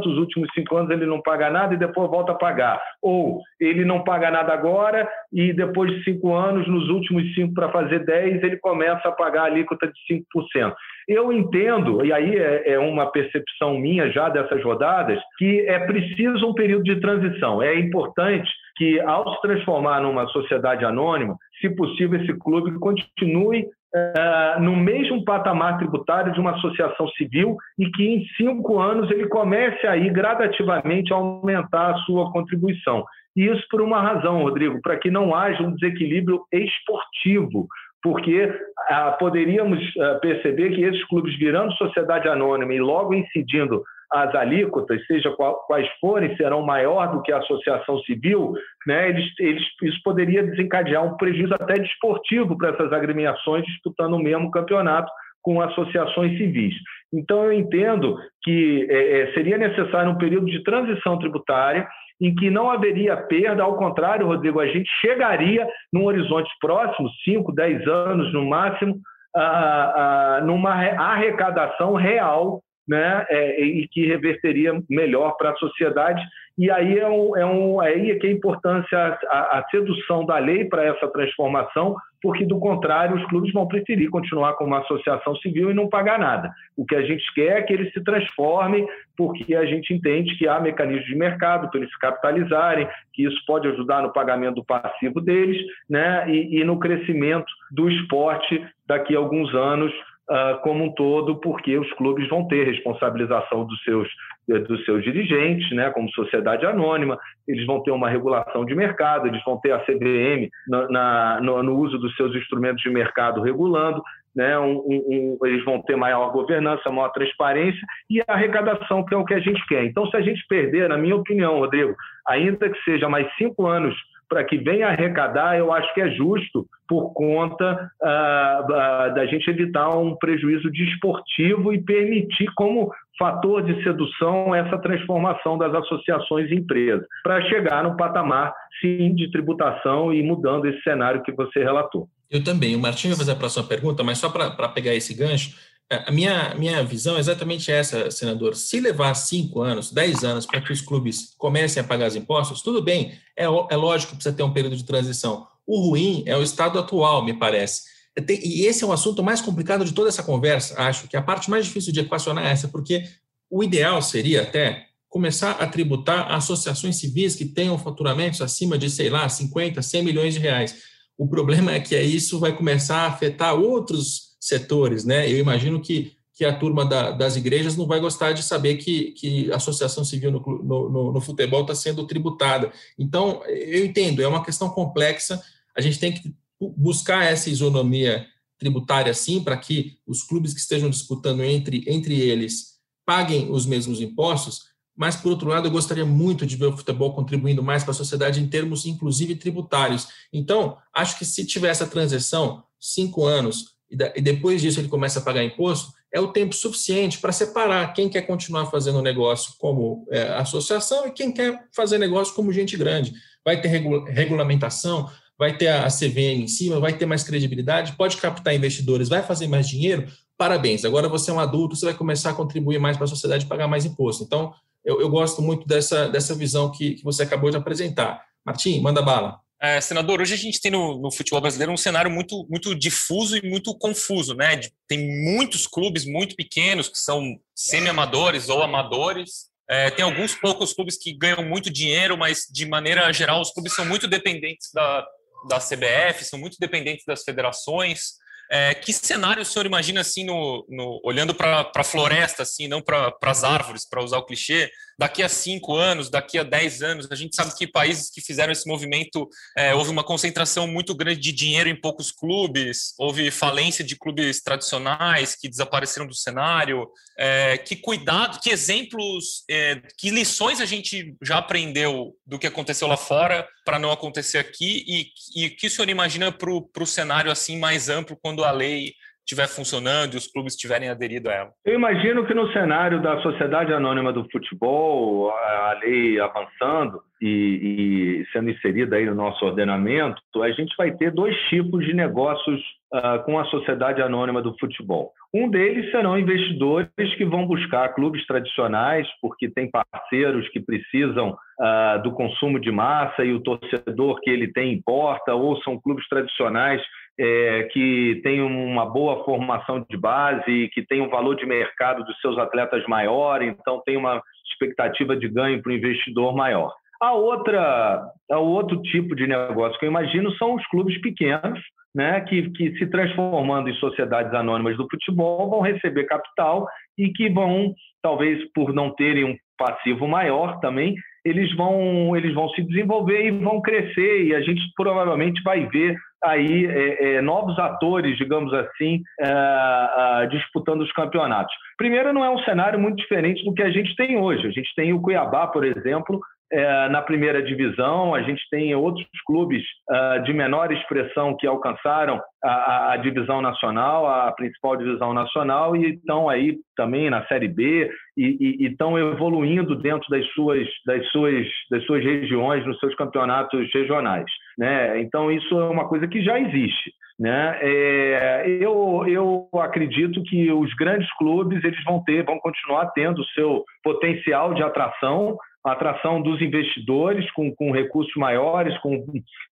os últimos cinco anos ele não paga nada e depois volta a pagar. Ou ele não paga nada agora e depois de cinco anos, nos últimos cinco para fazer 10, ele começa a pagar a alíquota de 5%. Eu entendo, e aí é, é uma percepção minha já dessas rodadas, que é preciso um período de transição. É importante que, ao se transformar numa sociedade anônima, se possível, esse clube continue uh, no mesmo patamar tributário de uma associação civil e que em cinco anos ele comece aí gradativamente a aumentar a sua contribuição. Isso por uma razão, Rodrigo, para que não haja um desequilíbrio esportivo, porque uh, poderíamos uh, perceber que esses clubes virando sociedade anônima e logo incidindo as alíquotas, seja quais forem, serão maior do que a associação civil, né, eles, eles, isso poderia desencadear um prejuízo até desportivo para essas agremiações disputando o mesmo campeonato com associações civis. Então, eu entendo que é, é, seria necessário um período de transição tributária em que não haveria perda, ao contrário, Rodrigo, a gente chegaria num horizonte próximo, 5, 10 anos no máximo, a, a, numa arrecadação real né, é, e que reverteria melhor para a sociedade. E aí é, um, é, um, aí é que é a importância, a, a sedução da lei para essa transformação, porque do contrário os clubes vão preferir continuar como uma associação civil e não pagar nada. O que a gente quer é que eles se transformem, porque a gente entende que há mecanismos de mercado para eles se capitalizarem, que isso pode ajudar no pagamento do passivo deles, né, e, e no crescimento do esporte daqui a alguns anos uh, como um todo, porque os clubes vão ter responsabilização dos seus, dos seus dirigentes, né, como sociedade anônima, eles vão ter uma regulação de mercado, eles vão ter a CVM na, na no, no, uso dos seus instrumentos de mercado regulando, né, um, um, eles vão ter maior governança, maior transparência e arrecadação, que é o que a gente quer. Então, se a gente perder, na minha opinião, Rodrigo, ainda que seja mais cinco anos para que venha arrecadar, eu acho que é justo por conta uh, uh, da gente evitar um prejuízo desportivo e permitir como fator de sedução essa transformação das associações e empresas, para chegar no patamar, sim, de tributação e mudando esse cenário que você relatou. Eu também. O Martinho vai fazer a próxima pergunta, mas só para pegar esse gancho, a minha, minha visão é exatamente essa, senador. Se levar cinco anos, dez anos para que os clubes comecem a pagar os impostos, tudo bem, é, é lógico que precisa ter um período de transição. O ruim é o estado atual, me parece. E esse é o assunto mais complicado de toda essa conversa, acho que a parte mais difícil de equacionar é essa, porque o ideal seria até começar a tributar associações civis que tenham faturamentos acima de, sei lá, 50, 100 milhões de reais. O problema é que isso vai começar a afetar outros setores, né? Eu imagino que, que a turma da, das igrejas não vai gostar de saber que, que a associação civil no, no, no futebol está sendo tributada. Então, eu entendo, é uma questão complexa, a gente tem que buscar essa isonomia tributária, sim, para que os clubes que estejam disputando entre, entre eles paguem os mesmos impostos, mas, por outro lado, eu gostaria muito de ver o futebol contribuindo mais para a sociedade em termos, inclusive, tributários. Então, acho que se tiver essa transição, cinco anos, e depois disso ele começa a pagar imposto, é o tempo suficiente para separar quem quer continuar fazendo negócio como é, associação e quem quer fazer negócio como gente grande. Vai ter regulamentação, vai ter a CVM em cima, vai ter mais credibilidade, pode captar investidores, vai fazer mais dinheiro. Parabéns, agora você é um adulto, você vai começar a contribuir mais para a sociedade e pagar mais imposto. Então, eu, eu, gosto muito dessa, dessa visão que, que você acabou de apresentar. Martim, manda bala. É, senador, hoje a gente tem no, no, futebol brasileiro um cenário muito, muito difuso e muito confuso, né? Tem muitos clubes muito pequenos que são semi-amadores ou amadores. É, tem alguns poucos clubes que ganham muito dinheiro, mas de maneira geral os clubes são muito dependentes da, da CBF, são muito dependentes das federações. É, que cenário o senhor imagina assim, no, no olhando para a floresta, assim, não para as árvores, para usar o clichê, daqui a cinco anos, daqui a dez anos, a gente sabe que países que fizeram esse movimento, é, houve uma concentração muito grande de dinheiro em poucos clubes, houve falência de clubes tradicionais que desapareceram do cenário. É, que cuidado, que exemplos, é, que lições a gente já aprendeu do que aconteceu lá fora para não acontecer aqui e, e o que o senhor imagina para o cenário assim mais amplo quando a lei estiver funcionando e os clubes estiverem aderido a ela? Eu imagino que no cenário da Sociedade Anônima do Futebol, a lei avançando e, e sendo inserida aí no nosso ordenamento, a gente vai ter dois tipos de negócios uh, com a Sociedade Anônima do Futebol. Um deles serão investidores que vão buscar clubes tradicionais, porque tem parceiros que precisam uh, do consumo de massa e o torcedor que ele tem importa, ou são clubes tradicionais é, que tem uma boa formação de base, que tem um valor de mercado dos seus atletas maior, então tem uma expectativa de ganho para o investidor maior. A outra, a outro tipo de negócio que eu imagino são os clubes pequenos, né, que, que se transformando em sociedades anônimas do futebol vão receber capital e que vão, talvez por não terem um passivo maior também, eles vão, eles vão se desenvolver e vão crescer e a gente provavelmente vai ver aí é, é, novos atores, digamos assim, é, disputando os campeonatos. Primeiro, não é um cenário muito diferente do que a gente tem hoje. A gente tem o Cuiabá, por exemplo, é, na primeira divisão, a gente tem outros clubes uh, de menor expressão que alcançaram a, a, divisão nacional, a principal divisão nacional, e estão aí também na Série B e estão evoluindo dentro das suas, das, suas, das suas regiões, nos seus campeonatos regionais. Né? Então, isso é uma coisa que já existe. Né? É, eu, eu acredito que os grandes clubes eles vão ter, vão continuar tendo o seu potencial de atração, atração dos investidores com, com recursos maiores, com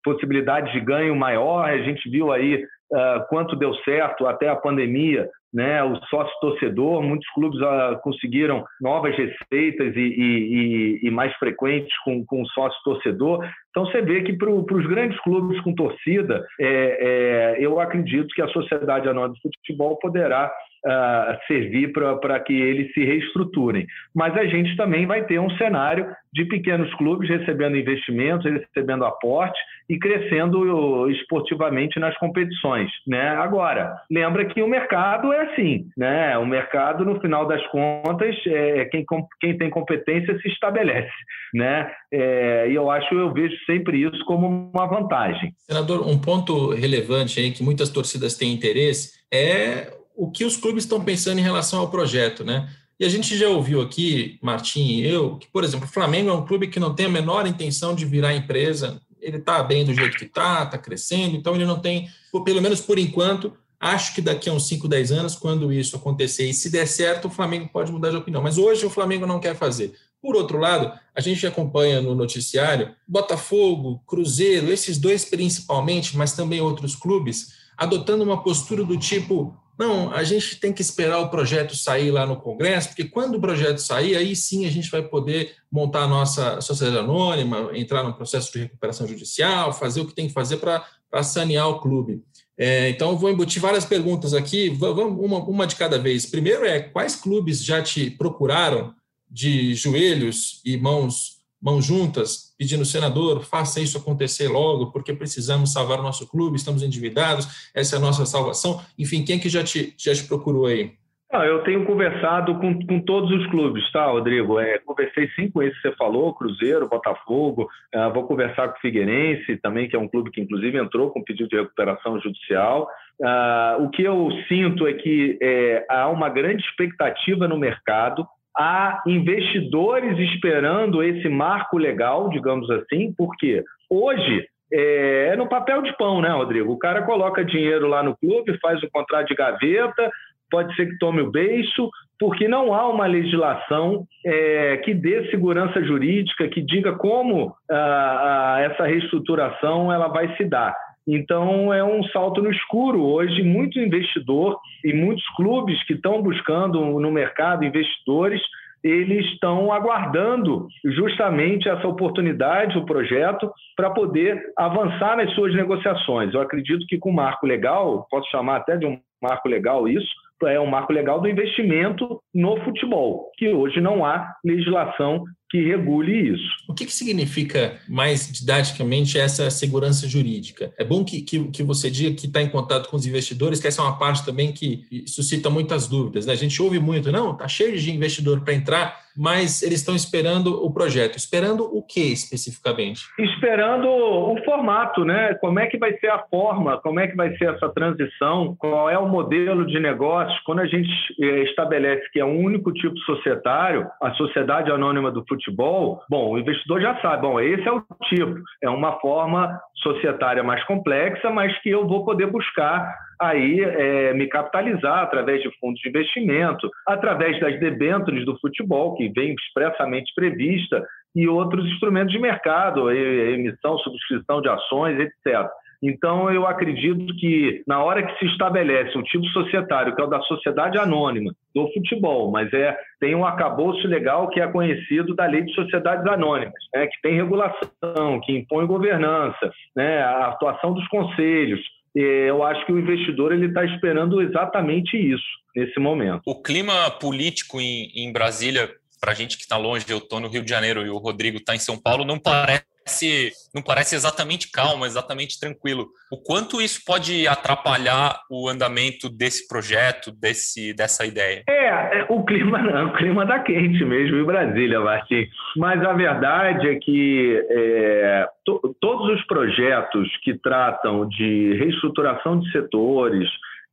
possibilidades de ganho maior. A gente viu aí uh, quanto deu certo até a pandemia né, o sócio torcedor, muitos clubes uh, conseguiram novas receitas e, e, e, mais frequentes com, com o sócio torcedor. Então você vê que para os grandes clubes com torcida, é, é, eu acredito que a Sociedade Anônima de Futebol poderá uh, servir para que eles se reestruturem. Mas a gente também vai ter um cenário de pequenos clubes recebendo investimentos, recebendo aporte e crescendo esportivamente nas competições. Né? Agora, lembra que o mercado é assim, né? o mercado, no final das contas, é quem, quem tem competência se estabelece. Né? É, e eu acho, eu vejo sempre isso como uma vantagem. Senador, um ponto relevante aí que muitas torcidas têm interesse é o que os clubes estão pensando em relação ao projeto, né? E a gente já ouviu aqui, Martim e eu, que, por exemplo, o Flamengo é um clube que não tem a menor intenção de virar empresa. Ele está bem do jeito que está, está crescendo, então ele não tem, pelo menos por enquanto, acho que daqui a uns 5, 10 anos, quando isso acontecer e se der certo, o Flamengo pode mudar de opinião. Mas hoje o Flamengo não quer fazer. Por outro lado, a gente acompanha no noticiário Botafogo, Cruzeiro, esses dois principalmente, mas também outros clubes, adotando uma postura do tipo: não, a gente tem que esperar o projeto sair lá no Congresso, porque quando o projeto sair, aí sim a gente vai poder montar a nossa sociedade anônima, entrar no processo de recuperação judicial, fazer o que tem que fazer para sanear o clube. É, então, vou embutir várias perguntas aqui, vamos uma, uma de cada vez. Primeiro é, quais clubes já te procuraram de joelhos e mãos mãos juntas, pedindo, senador, faça isso acontecer logo, porque precisamos salvar o nosso clube, estamos endividados, essa é a nossa salvação. Enfim, quem que já te, já te procurou aí? Ah, eu tenho conversado com, com todos os clubes, tá, Rodrigo? É, conversei sim com esse que você falou, Cruzeiro, Botafogo, é, vou conversar com o Figueirense também, que é um clube que inclusive entrou com pedido de recuperação judicial. Ah, o que eu sinto é que é, há uma grande expectativa no mercado há investidores esperando esse marco legal, digamos assim, porque hoje é, é no papel de pão, né, Rodrigo? O cara coloca dinheiro lá no clube, faz o contrato de gaveta, pode ser que tome o beiço, porque não há uma legislação é, que dê segurança jurídica, que diga como ah, ah, essa reestruturação ela vai se dar. Então, é um salto no escuro. Hoje, muito investidor e muitos clubes que estão buscando no mercado investidores, eles estão aguardando justamente essa oportunidade, o projeto, para poder avançar nas suas negociações. Eu acredito que com o marco legal, posso chamar até de um marco legal isso, é um marco legal do investimento no futebol, que hoje não há legislação que regule isso. O que, que significa, mais didaticamente, essa segurança jurídica? É bom que, que, que você diga que está em contato com os investidores, que essa é uma parte também que suscita muitas dúvidas. Né? A gente ouve muito, não, está cheio de investidor para entrar, mas eles estão esperando o projeto. Esperando o que especificamente? Esperando o formato, né? Como é que vai ser a forma, como é que vai ser essa transição, qual é o modelo de negócio. Quando a gente eh, estabelece que é um único tipo societário, a sociedade anônima do futebol, bom, o investidor já sabe, bom, esse é o tipo, é uma forma societária mais complexa, mas que eu vou poder buscar aí é, me capitalizar através de fundos de investimento, através das debêntures do futebol, que vem expressamente prevista, e outros instrumentos de mercado, emissão, subscrição de ações, etc. Então, eu acredito que na hora que se estabelece um tipo societário, que é o da sociedade anônima, do futebol, mas é tem um acabouço legal que é conhecido da Lei de Sociedades Anônimas, né, que tem regulação, que impõe governança, né, a atuação dos conselhos. Eu acho que o investidor ele está esperando exatamente isso nesse momento. O clima político em, em Brasília, para a gente que está longe, eu estou no Rio de Janeiro e o Rodrigo está em São Paulo, não parece não parece exatamente calmo, exatamente tranquilo. O quanto isso pode atrapalhar o andamento desse projeto, desse, dessa ideia? É, é o clima não, o clima tá quente mesmo em Brasília, Martim. Mas a verdade é que é, to, todos os projetos que tratam de reestruturação de setores,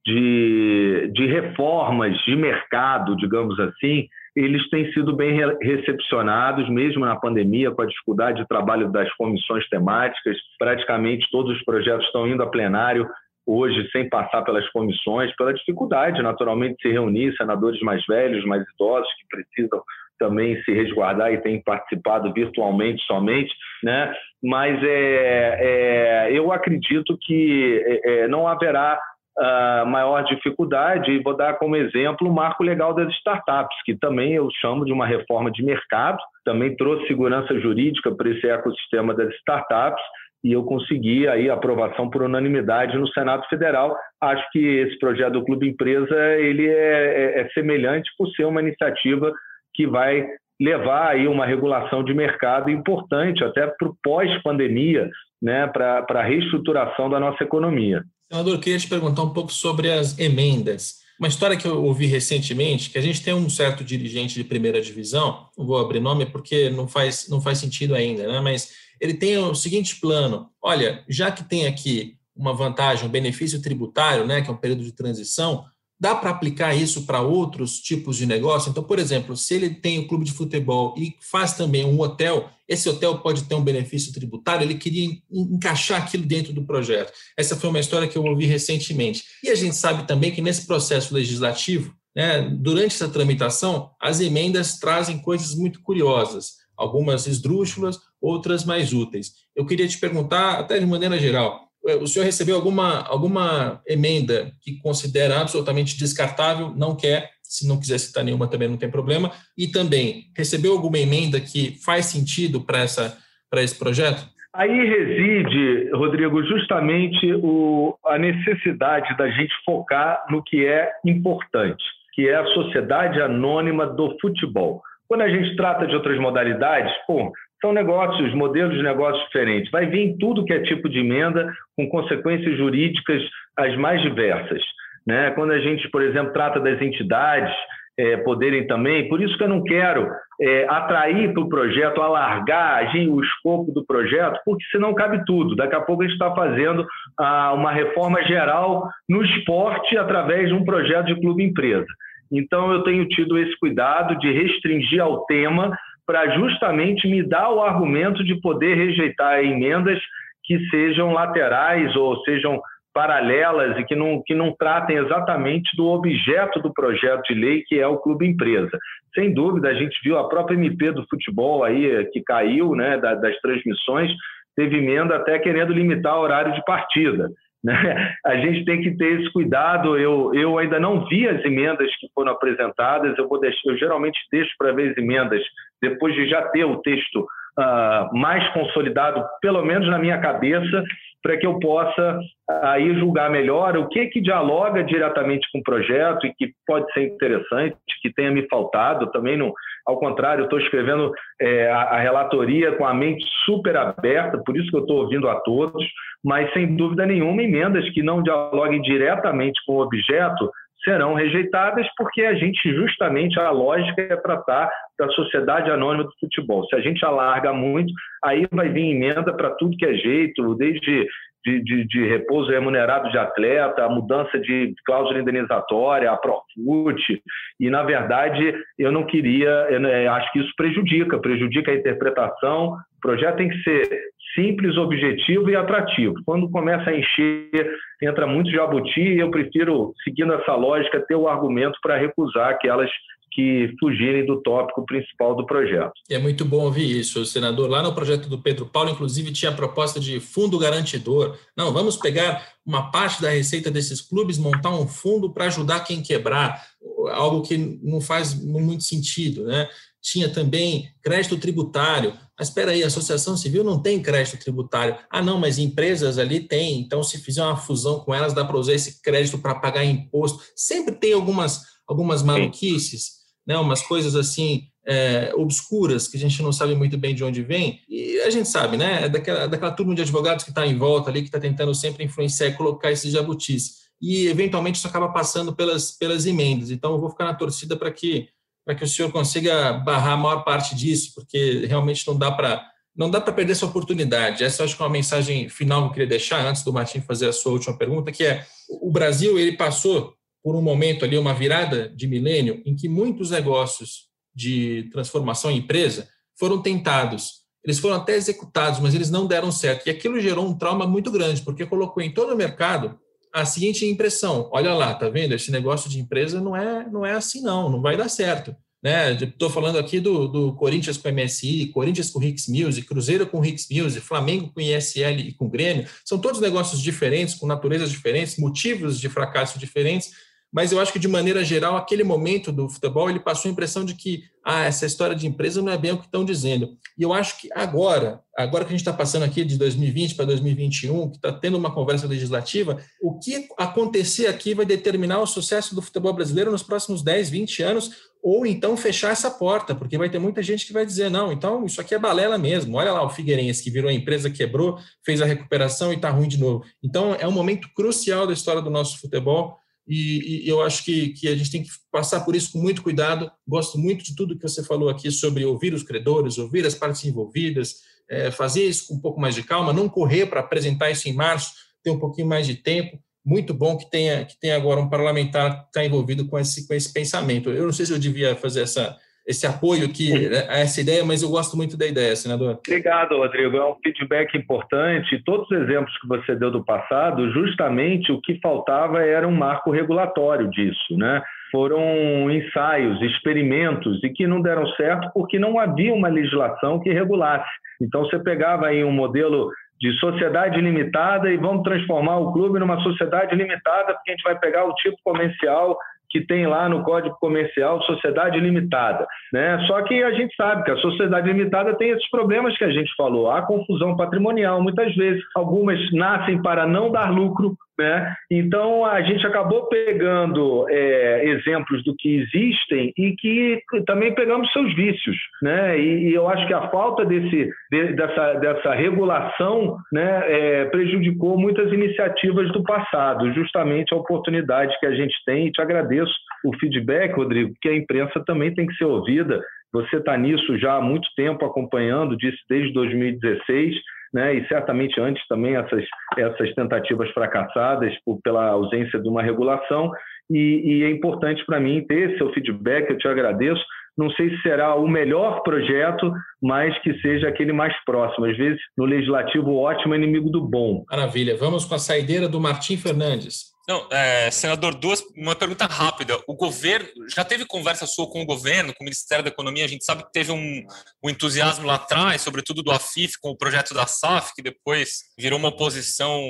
de, de reformas de mercado, digamos assim, eles têm sido bem recepcionados, mesmo na pandemia, com a dificuldade de trabalho das comissões temáticas. Praticamente todos os projetos estão indo a plenário hoje sem passar pelas comissões, pela dificuldade, naturalmente, de se reunir, senadores mais velhos, mais idosos, que precisam também se resguardar e têm participado virtualmente somente, né? Mas é, é eu acredito que é, é não haverá uh, maior dificuldade, e vou dar como exemplo o marco legal das startups, que também eu chamo de uma reforma de mercado, também trouxe segurança jurídica para esse ecossistema das startups, e eu consegui aí aprovação por unanimidade no Senado Federal. Acho que esse projeto do Clube Empresa ele é, é, é semelhante por ser uma iniciativa que vai levar aí uma regulação de mercado importante até para o pós-pandemia, né, para a reestruturação da nossa economia. Senador, queria te perguntar um pouco sobre as emendas. Uma história que eu ouvi recentemente, que a gente tem um certo dirigente de primeira divisão, não vou abrir nome porque não faz, não faz sentido ainda, né? mas ele tem o seguinte plano: olha, já que tem aqui uma vantagem, um benefício tributário, né, que é um período de transição, dá para aplicar isso para outros tipos de negócio? Então, por exemplo, se ele tem o um clube de futebol e faz também um hotel, esse hotel pode ter um benefício tributário, ele queria encaixar aquilo dentro do projeto. Essa foi uma história que eu ouvi recentemente. E a gente sabe também que nesse processo legislativo, né, durante essa tramitação, as emendas trazem coisas muito curiosas algumas esdrúxulas, outras mais úteis. Eu queria te perguntar, até de maneira geral, o senhor recebeu alguma, alguma emenda que considera absolutamente descartável, não quer, se não quiser citar nenhuma também não tem problema, e também recebeu alguma emenda que faz sentido para esse projeto? Aí reside, Rodrigo, justamente o, a necessidade da gente focar no que é importante, que é a sociedade anônima do futebol. Quando a gente trata de outras modalidades, pô, são negócios, modelos de negócios diferentes. Vai vir em tudo que é tipo de emenda, com consequências jurídicas as mais diversas. Né? Quando a gente, por exemplo, trata das entidades é, poderem também, por isso que eu não quero é, atrair para o projeto, alargar o escopo do projeto, porque senão cabe tudo. Daqui a pouco a gente está fazendo ah, uma reforma geral no esporte através de um projeto de clube-empresa. Então, eu tenho tido esse cuidado de restringir ao tema para justamente me dar o argumento de poder rejeitar emendas que sejam laterais ou sejam paralelas e que não, que não tratem exatamente do objeto do projeto de lei, que é o clube empresa. Sem dúvida, a gente viu a própria MP do futebol aí, que caiu, né, das transmissões, teve emenda até querendo limitar o horário de partida. Né? A gente tem que ter esse cuidado. Eu, eu ainda não vi as emendas que foram apresentadas. Eu, vou deixar, eu geralmente deixo para ver as emendas depois de já ter o texto uh, mais consolidado, pelo menos na minha cabeça, para que eu possa uh, aí julgar melhor o que que dialoga diretamente com o projeto e que pode ser interessante, que tenha me faltado. Também não, ao contrário, estou escrevendo é, a, a relatoria com a mente super aberta, por isso que eu estou ouvindo a todos mas sem dúvida nenhuma, emendas que não dialoguem diretamente com o objeto serão rejeitadas, porque a gente, justamente, a lógica é tratar da sociedade anônima do futebol. Se a gente alarga muito, aí vai vir emenda para tudo que é jeito, desde de, de, de, repouso remunerado de atleta, a mudança de cláusula indenizatória, a Profut, e na verdade eu não queria, eu acho que isso prejudica, prejudica a interpretação. O projeto tem que ser simples, objetivo e atrativo. Quando começa a encher, entra muito jabuti, e eu prefiro, seguindo essa lógica, ter o argumento para recusar aquelas que fugirem do tópico principal do projeto. É muito bom ouvir isso, senador. Lá no projeto do Pedro Paulo, inclusive, tinha a proposta de fundo garantidor. Não, vamos pegar uma parte da receita desses clubes, montar um fundo para ajudar quem quebrar, algo que não faz muito sentido, né? Tinha também crédito tributário. Mas espera aí, a associação civil não tem crédito tributário. Ah, não, mas empresas ali têm. Então, se fizer uma fusão com elas, dá para usar esse crédito para pagar imposto. Sempre tem algumas, algumas maluquices né, umas coisas assim é, obscuras que a gente não sabe muito bem de onde vem. E a gente sabe, né? É daquela, daquela turma de advogados que está em volta ali, que está tentando sempre influenciar e colocar esses jabutis. E, eventualmente, isso acaba passando pelas, pelas emendas. Então, eu vou ficar na torcida para que, que o senhor consiga barrar a maior parte disso, porque realmente não dá para não dá para perder essa oportunidade. Essa acho que é uma mensagem final que eu queria deixar antes do Martim fazer a sua última pergunta, que é o Brasil ele passou por um momento ali, uma virada de milênio, em que muitos negócios de transformação em empresa foram tentados. Eles foram até executados, mas eles não deram certo. E aquilo gerou um trauma muito grande, porque colocou em todo o mercado a seguinte impressão: olha lá, tá vendo? Esse negócio de empresa não é, não é assim, não, não vai dar certo. Né? Estou falando aqui do, do Corinthians com MSI, Corinthians com Rix Music, Cruzeiro com Rix Music, Flamengo com ISL e com Grêmio. São todos negócios diferentes, com naturezas diferentes, motivos de fracasso diferentes mas eu acho que de maneira geral aquele momento do futebol ele passou a impressão de que ah, essa história de empresa não é bem o que estão dizendo. E eu acho que agora, agora que a gente está passando aqui de 2020 para 2021, que está tendo uma conversa legislativa, o que acontecer aqui vai determinar o sucesso do futebol brasileiro nos próximos 10, 20 anos, ou então fechar essa porta, porque vai ter muita gente que vai dizer, não, então isso aqui é balela mesmo. Olha lá o Figueirense, que virou a empresa, quebrou, fez a recuperação e está ruim de novo. Então é um momento crucial da história do nosso futebol e, e, eu acho que, que a gente tem que passar por isso com muito cuidado. Gosto muito de tudo que você falou aqui sobre ouvir os credores, ouvir as partes envolvidas, é, fazer isso com um pouco mais de calma, não correr para apresentar isso em março, ter um pouquinho mais de tempo. Muito bom que tenha, que tenha agora um parlamentar que está envolvido com esse, com esse pensamento. Eu não sei se eu devia fazer essa, esse apoio aqui né, a essa ideia, mas eu gosto muito da ideia, senador. Obrigado, Rodrigo. É um feedback importante. Todos os exemplos que você deu do passado, justamente o que faltava era um marco regulatório disso, né? Foram ensaios, experimentos e que não deram certo porque não havia uma legislação que regulasse. Então você pegava aí um modelo de sociedade limitada e vamos transformar o clube numa sociedade limitada porque a gente vai pegar o tipo comercial que tem lá no Código Comercial Sociedade Limitada. Né? Só que a gente sabe que a sociedade limitada tem esses problemas que a gente falou. Há confusão patrimonial, muitas vezes. Algumas nascem para não dar lucro, né? Então, a gente acabou pegando é, exemplos do que existem e que também pegamos seus vícios. Né? E, e eu acho que a falta desse, de, dessa, dessa regulação né, é, prejudicou muitas iniciativas do passado, justamente a oportunidade que a gente tem. E te agradeço o feedback, Rodrigo, que a imprensa também tem que ser ouvida. Você está nisso já há muito tempo acompanhando, disse desde 2016 né, e certamente antes também essas, essas tentativas fracassadas por, pela ausência de uma regulação, e, e é importante para mim ter seu feedback, eu te agradeço. Não sei se será o melhor projeto, mas que seja aquele mais próximo. Às vezes, no legislativo, o ótimo é inimigo do bom. Maravilha. Vamos com a saideira do Martim Fernandes. Não, é, senador, duas, uma pergunta rápida. O governo já teve conversa sua com o governo, com o Ministério da Economia? A gente sabe que teve um, um entusiasmo lá atrás, sobretudo do AFIF, com o projeto da SAF, que depois virou uma oposição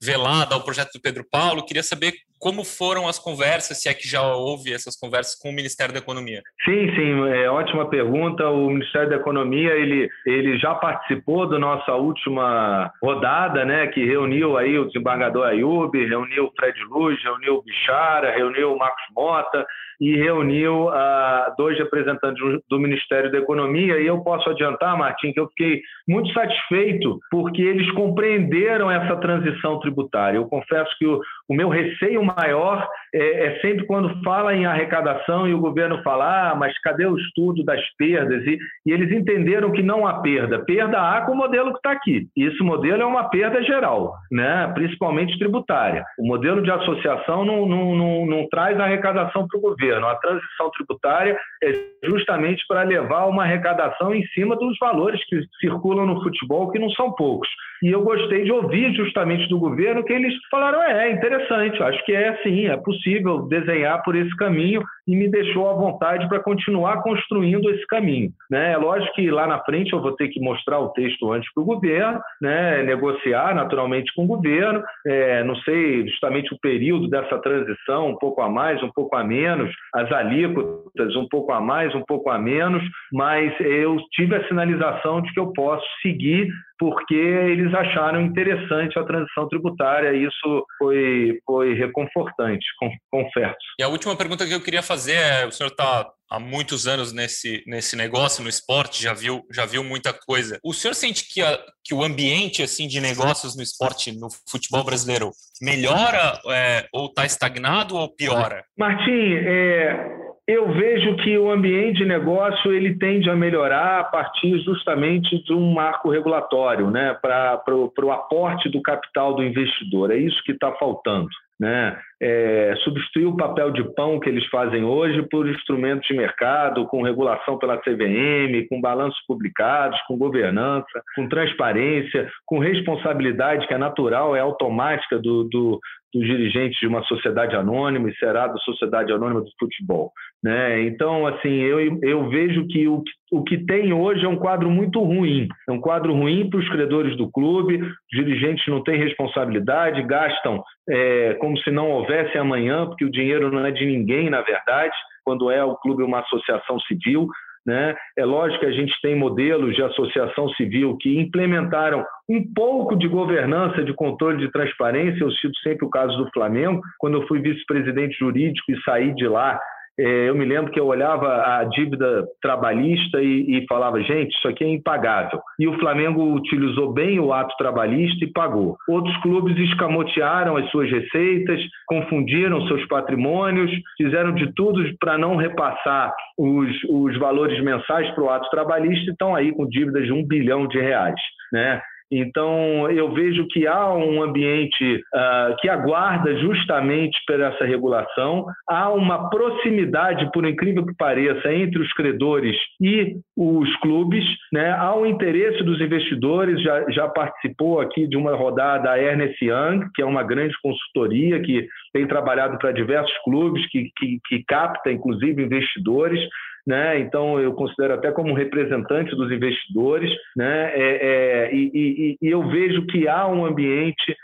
velada ao projeto do Pedro Paulo. Queria saber como foram as conversas, se é que já houve essas conversas com o Ministério da Economia. Sim, sim, é ótima pergunta. O Ministério da Economia ele, ele já participou da nossa última rodada, né, que reuniu aí o desembargador Ayub, reuniu o Fred Luz, reuniu o Bichara, reuniu o Marcos Mota e reuniu ah, dois representantes do Ministério da Economia. E eu posso adiantar, Martim, que eu fiquei muito satisfeito porque eles compreenderam essa transição tributária. Eu confesso que o, o meu receio maior é, é, sempre quando fala em arrecadação e o governo fala, ah, mas cadê o estudo das perdas? E, e eles entenderam que não há perda. Perda há com o modelo que está aqui. E esse modelo é uma perda geral, né? principalmente tributária. O modelo de associação não, não, não, não traz arrecadação para o governo. A transição tributária é justamente para levar uma arrecadação em cima dos valores que circulam no futebol, que não são poucos. E eu gostei de ouvir justamente do governo que eles falaram: é, é interessante, acho que é sim, é possível desenhar por esse caminho e me deixou à vontade para continuar construindo esse caminho. Né? É lógico que lá na frente eu vou ter que mostrar o texto antes para o governo, né? negociar naturalmente com o governo, é, não sei justamente o período dessa transição, um pouco a mais, um pouco a menos, as alíquotas um pouco a mais, um pouco a menos, mas eu tive a sinalização de que eu posso seguir porque eles acharam interessante a transição tributária e isso foi, foi reconfortante, confesso. E a última pergunta que eu queria fazer é, o senhor está há muitos anos nesse, nesse negócio, no esporte, já viu, já viu muita coisa. O senhor sente que, a, que o ambiente assim de negócios no esporte, no futebol brasileiro, melhora é, ou está estagnado ou piora? Martim, é, eu vejo que o ambiente de negócio ele tende a melhorar a partir justamente de um marco regulatório, né, para o aporte do capital do investidor. É isso que está faltando. Né? É, substituir o papel de pão que eles fazem hoje por instrumentos de mercado, com regulação pela CVM, com balanços publicados, com governança, com transparência, com responsabilidade que é natural, é automática do, do, dos dirigentes de uma sociedade anônima e será da sociedade anônima do futebol. Né? Então, assim, eu, eu vejo que o, o que tem hoje é um quadro muito ruim. É um quadro ruim para os credores do clube, os dirigentes não têm responsabilidade, gastam é, como se não houvesse amanhã, porque o dinheiro não é de ninguém, na verdade, quando é o clube uma associação civil. Né? É lógico que a gente tem modelos de associação civil que implementaram um pouco de governança, de controle de transparência. Eu cito sempre o caso do Flamengo, quando eu fui vice-presidente jurídico e saí de lá eu me lembro que eu olhava a dívida trabalhista e, e, falava, gente, isso aqui é impagável. E o Flamengo utilizou bem o ato trabalhista e pagou. Outros clubes escamotearam as suas receitas, confundiram seus patrimônios, fizeram de tudo para não repassar os, os valores mensais para o ato trabalhista e estão aí com dívidas de um bilhão de reais. Né? Então, eu vejo que há um ambiente uh, que aguarda justamente por essa regulação, há uma proximidade, por incrível que pareça, entre os credores e os clubes, né? há um interesse dos investidores, já, já participou aqui de uma rodada a Ernest Young, que é uma grande consultoria que tem trabalhado para diversos clubes, que, que, que capta, inclusive, investidores né? Então eu considero até como representante dos investidores, né? É, é, e, e, e, eu vejo que há um ambiente,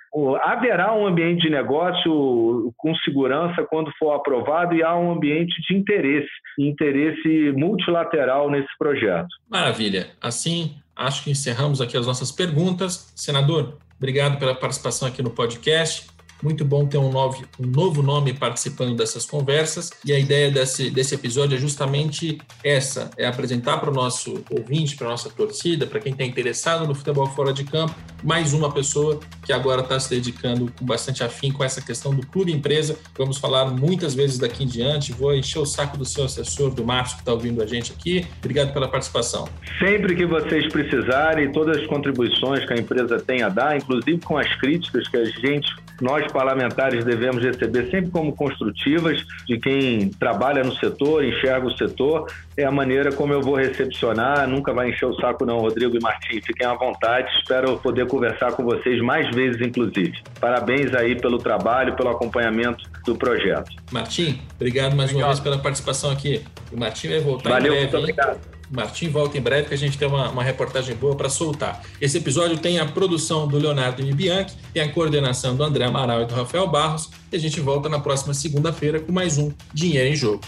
haverá um ambiente de negócio com segurança quando for aprovado e há um ambiente de interesse, interesse multilateral nesse projeto. Maravilha. Assim, acho que encerramos aqui as nossas perguntas. Senador, obrigado pela participação aqui no podcast. Muito bom ter um novo, um novo nome participando dessas conversas. E a ideia desse, desse episódio é justamente essa: é apresentar para o nosso ouvinte, para a nossa torcida, para quem está interessado no futebol fora de campo, mais uma pessoa que agora está se dedicando com bastante afim com essa questão do clube empresa. Vamos falar muitas vezes daqui em diante. Vou encher o saco do seu assessor, do Márcio, que está ouvindo a gente aqui. Obrigado pela participação. Sempre que vocês precisarem, todas as contribuições que a empresa tem a dar, inclusive com as críticas que a gente nós parlamentares devemos receber sempre como construtivas de quem trabalha no setor, enxerga o setor, é a maneira como eu vou recepcionar. Nunca vai encher o saco, não, Rodrigo e Martim. Fiquem à vontade. Espero poder conversar com vocês mais vezes, inclusive. Parabéns aí pelo trabalho, pelo acompanhamento do projeto. Martim, obrigado mais obrigado. uma vez pela participação aqui. O Martim vai voltar Valeu, em breve. Muito obrigado. Martim volta em breve que a gente tem uma, uma reportagem boa para soltar. Esse episódio tem a produção do Leonardo Nibianchi, tem a coordenação do André Amaral e do Rafael Barros, e a gente volta na próxima segunda-feira com mais um Dinheiro em Jogo.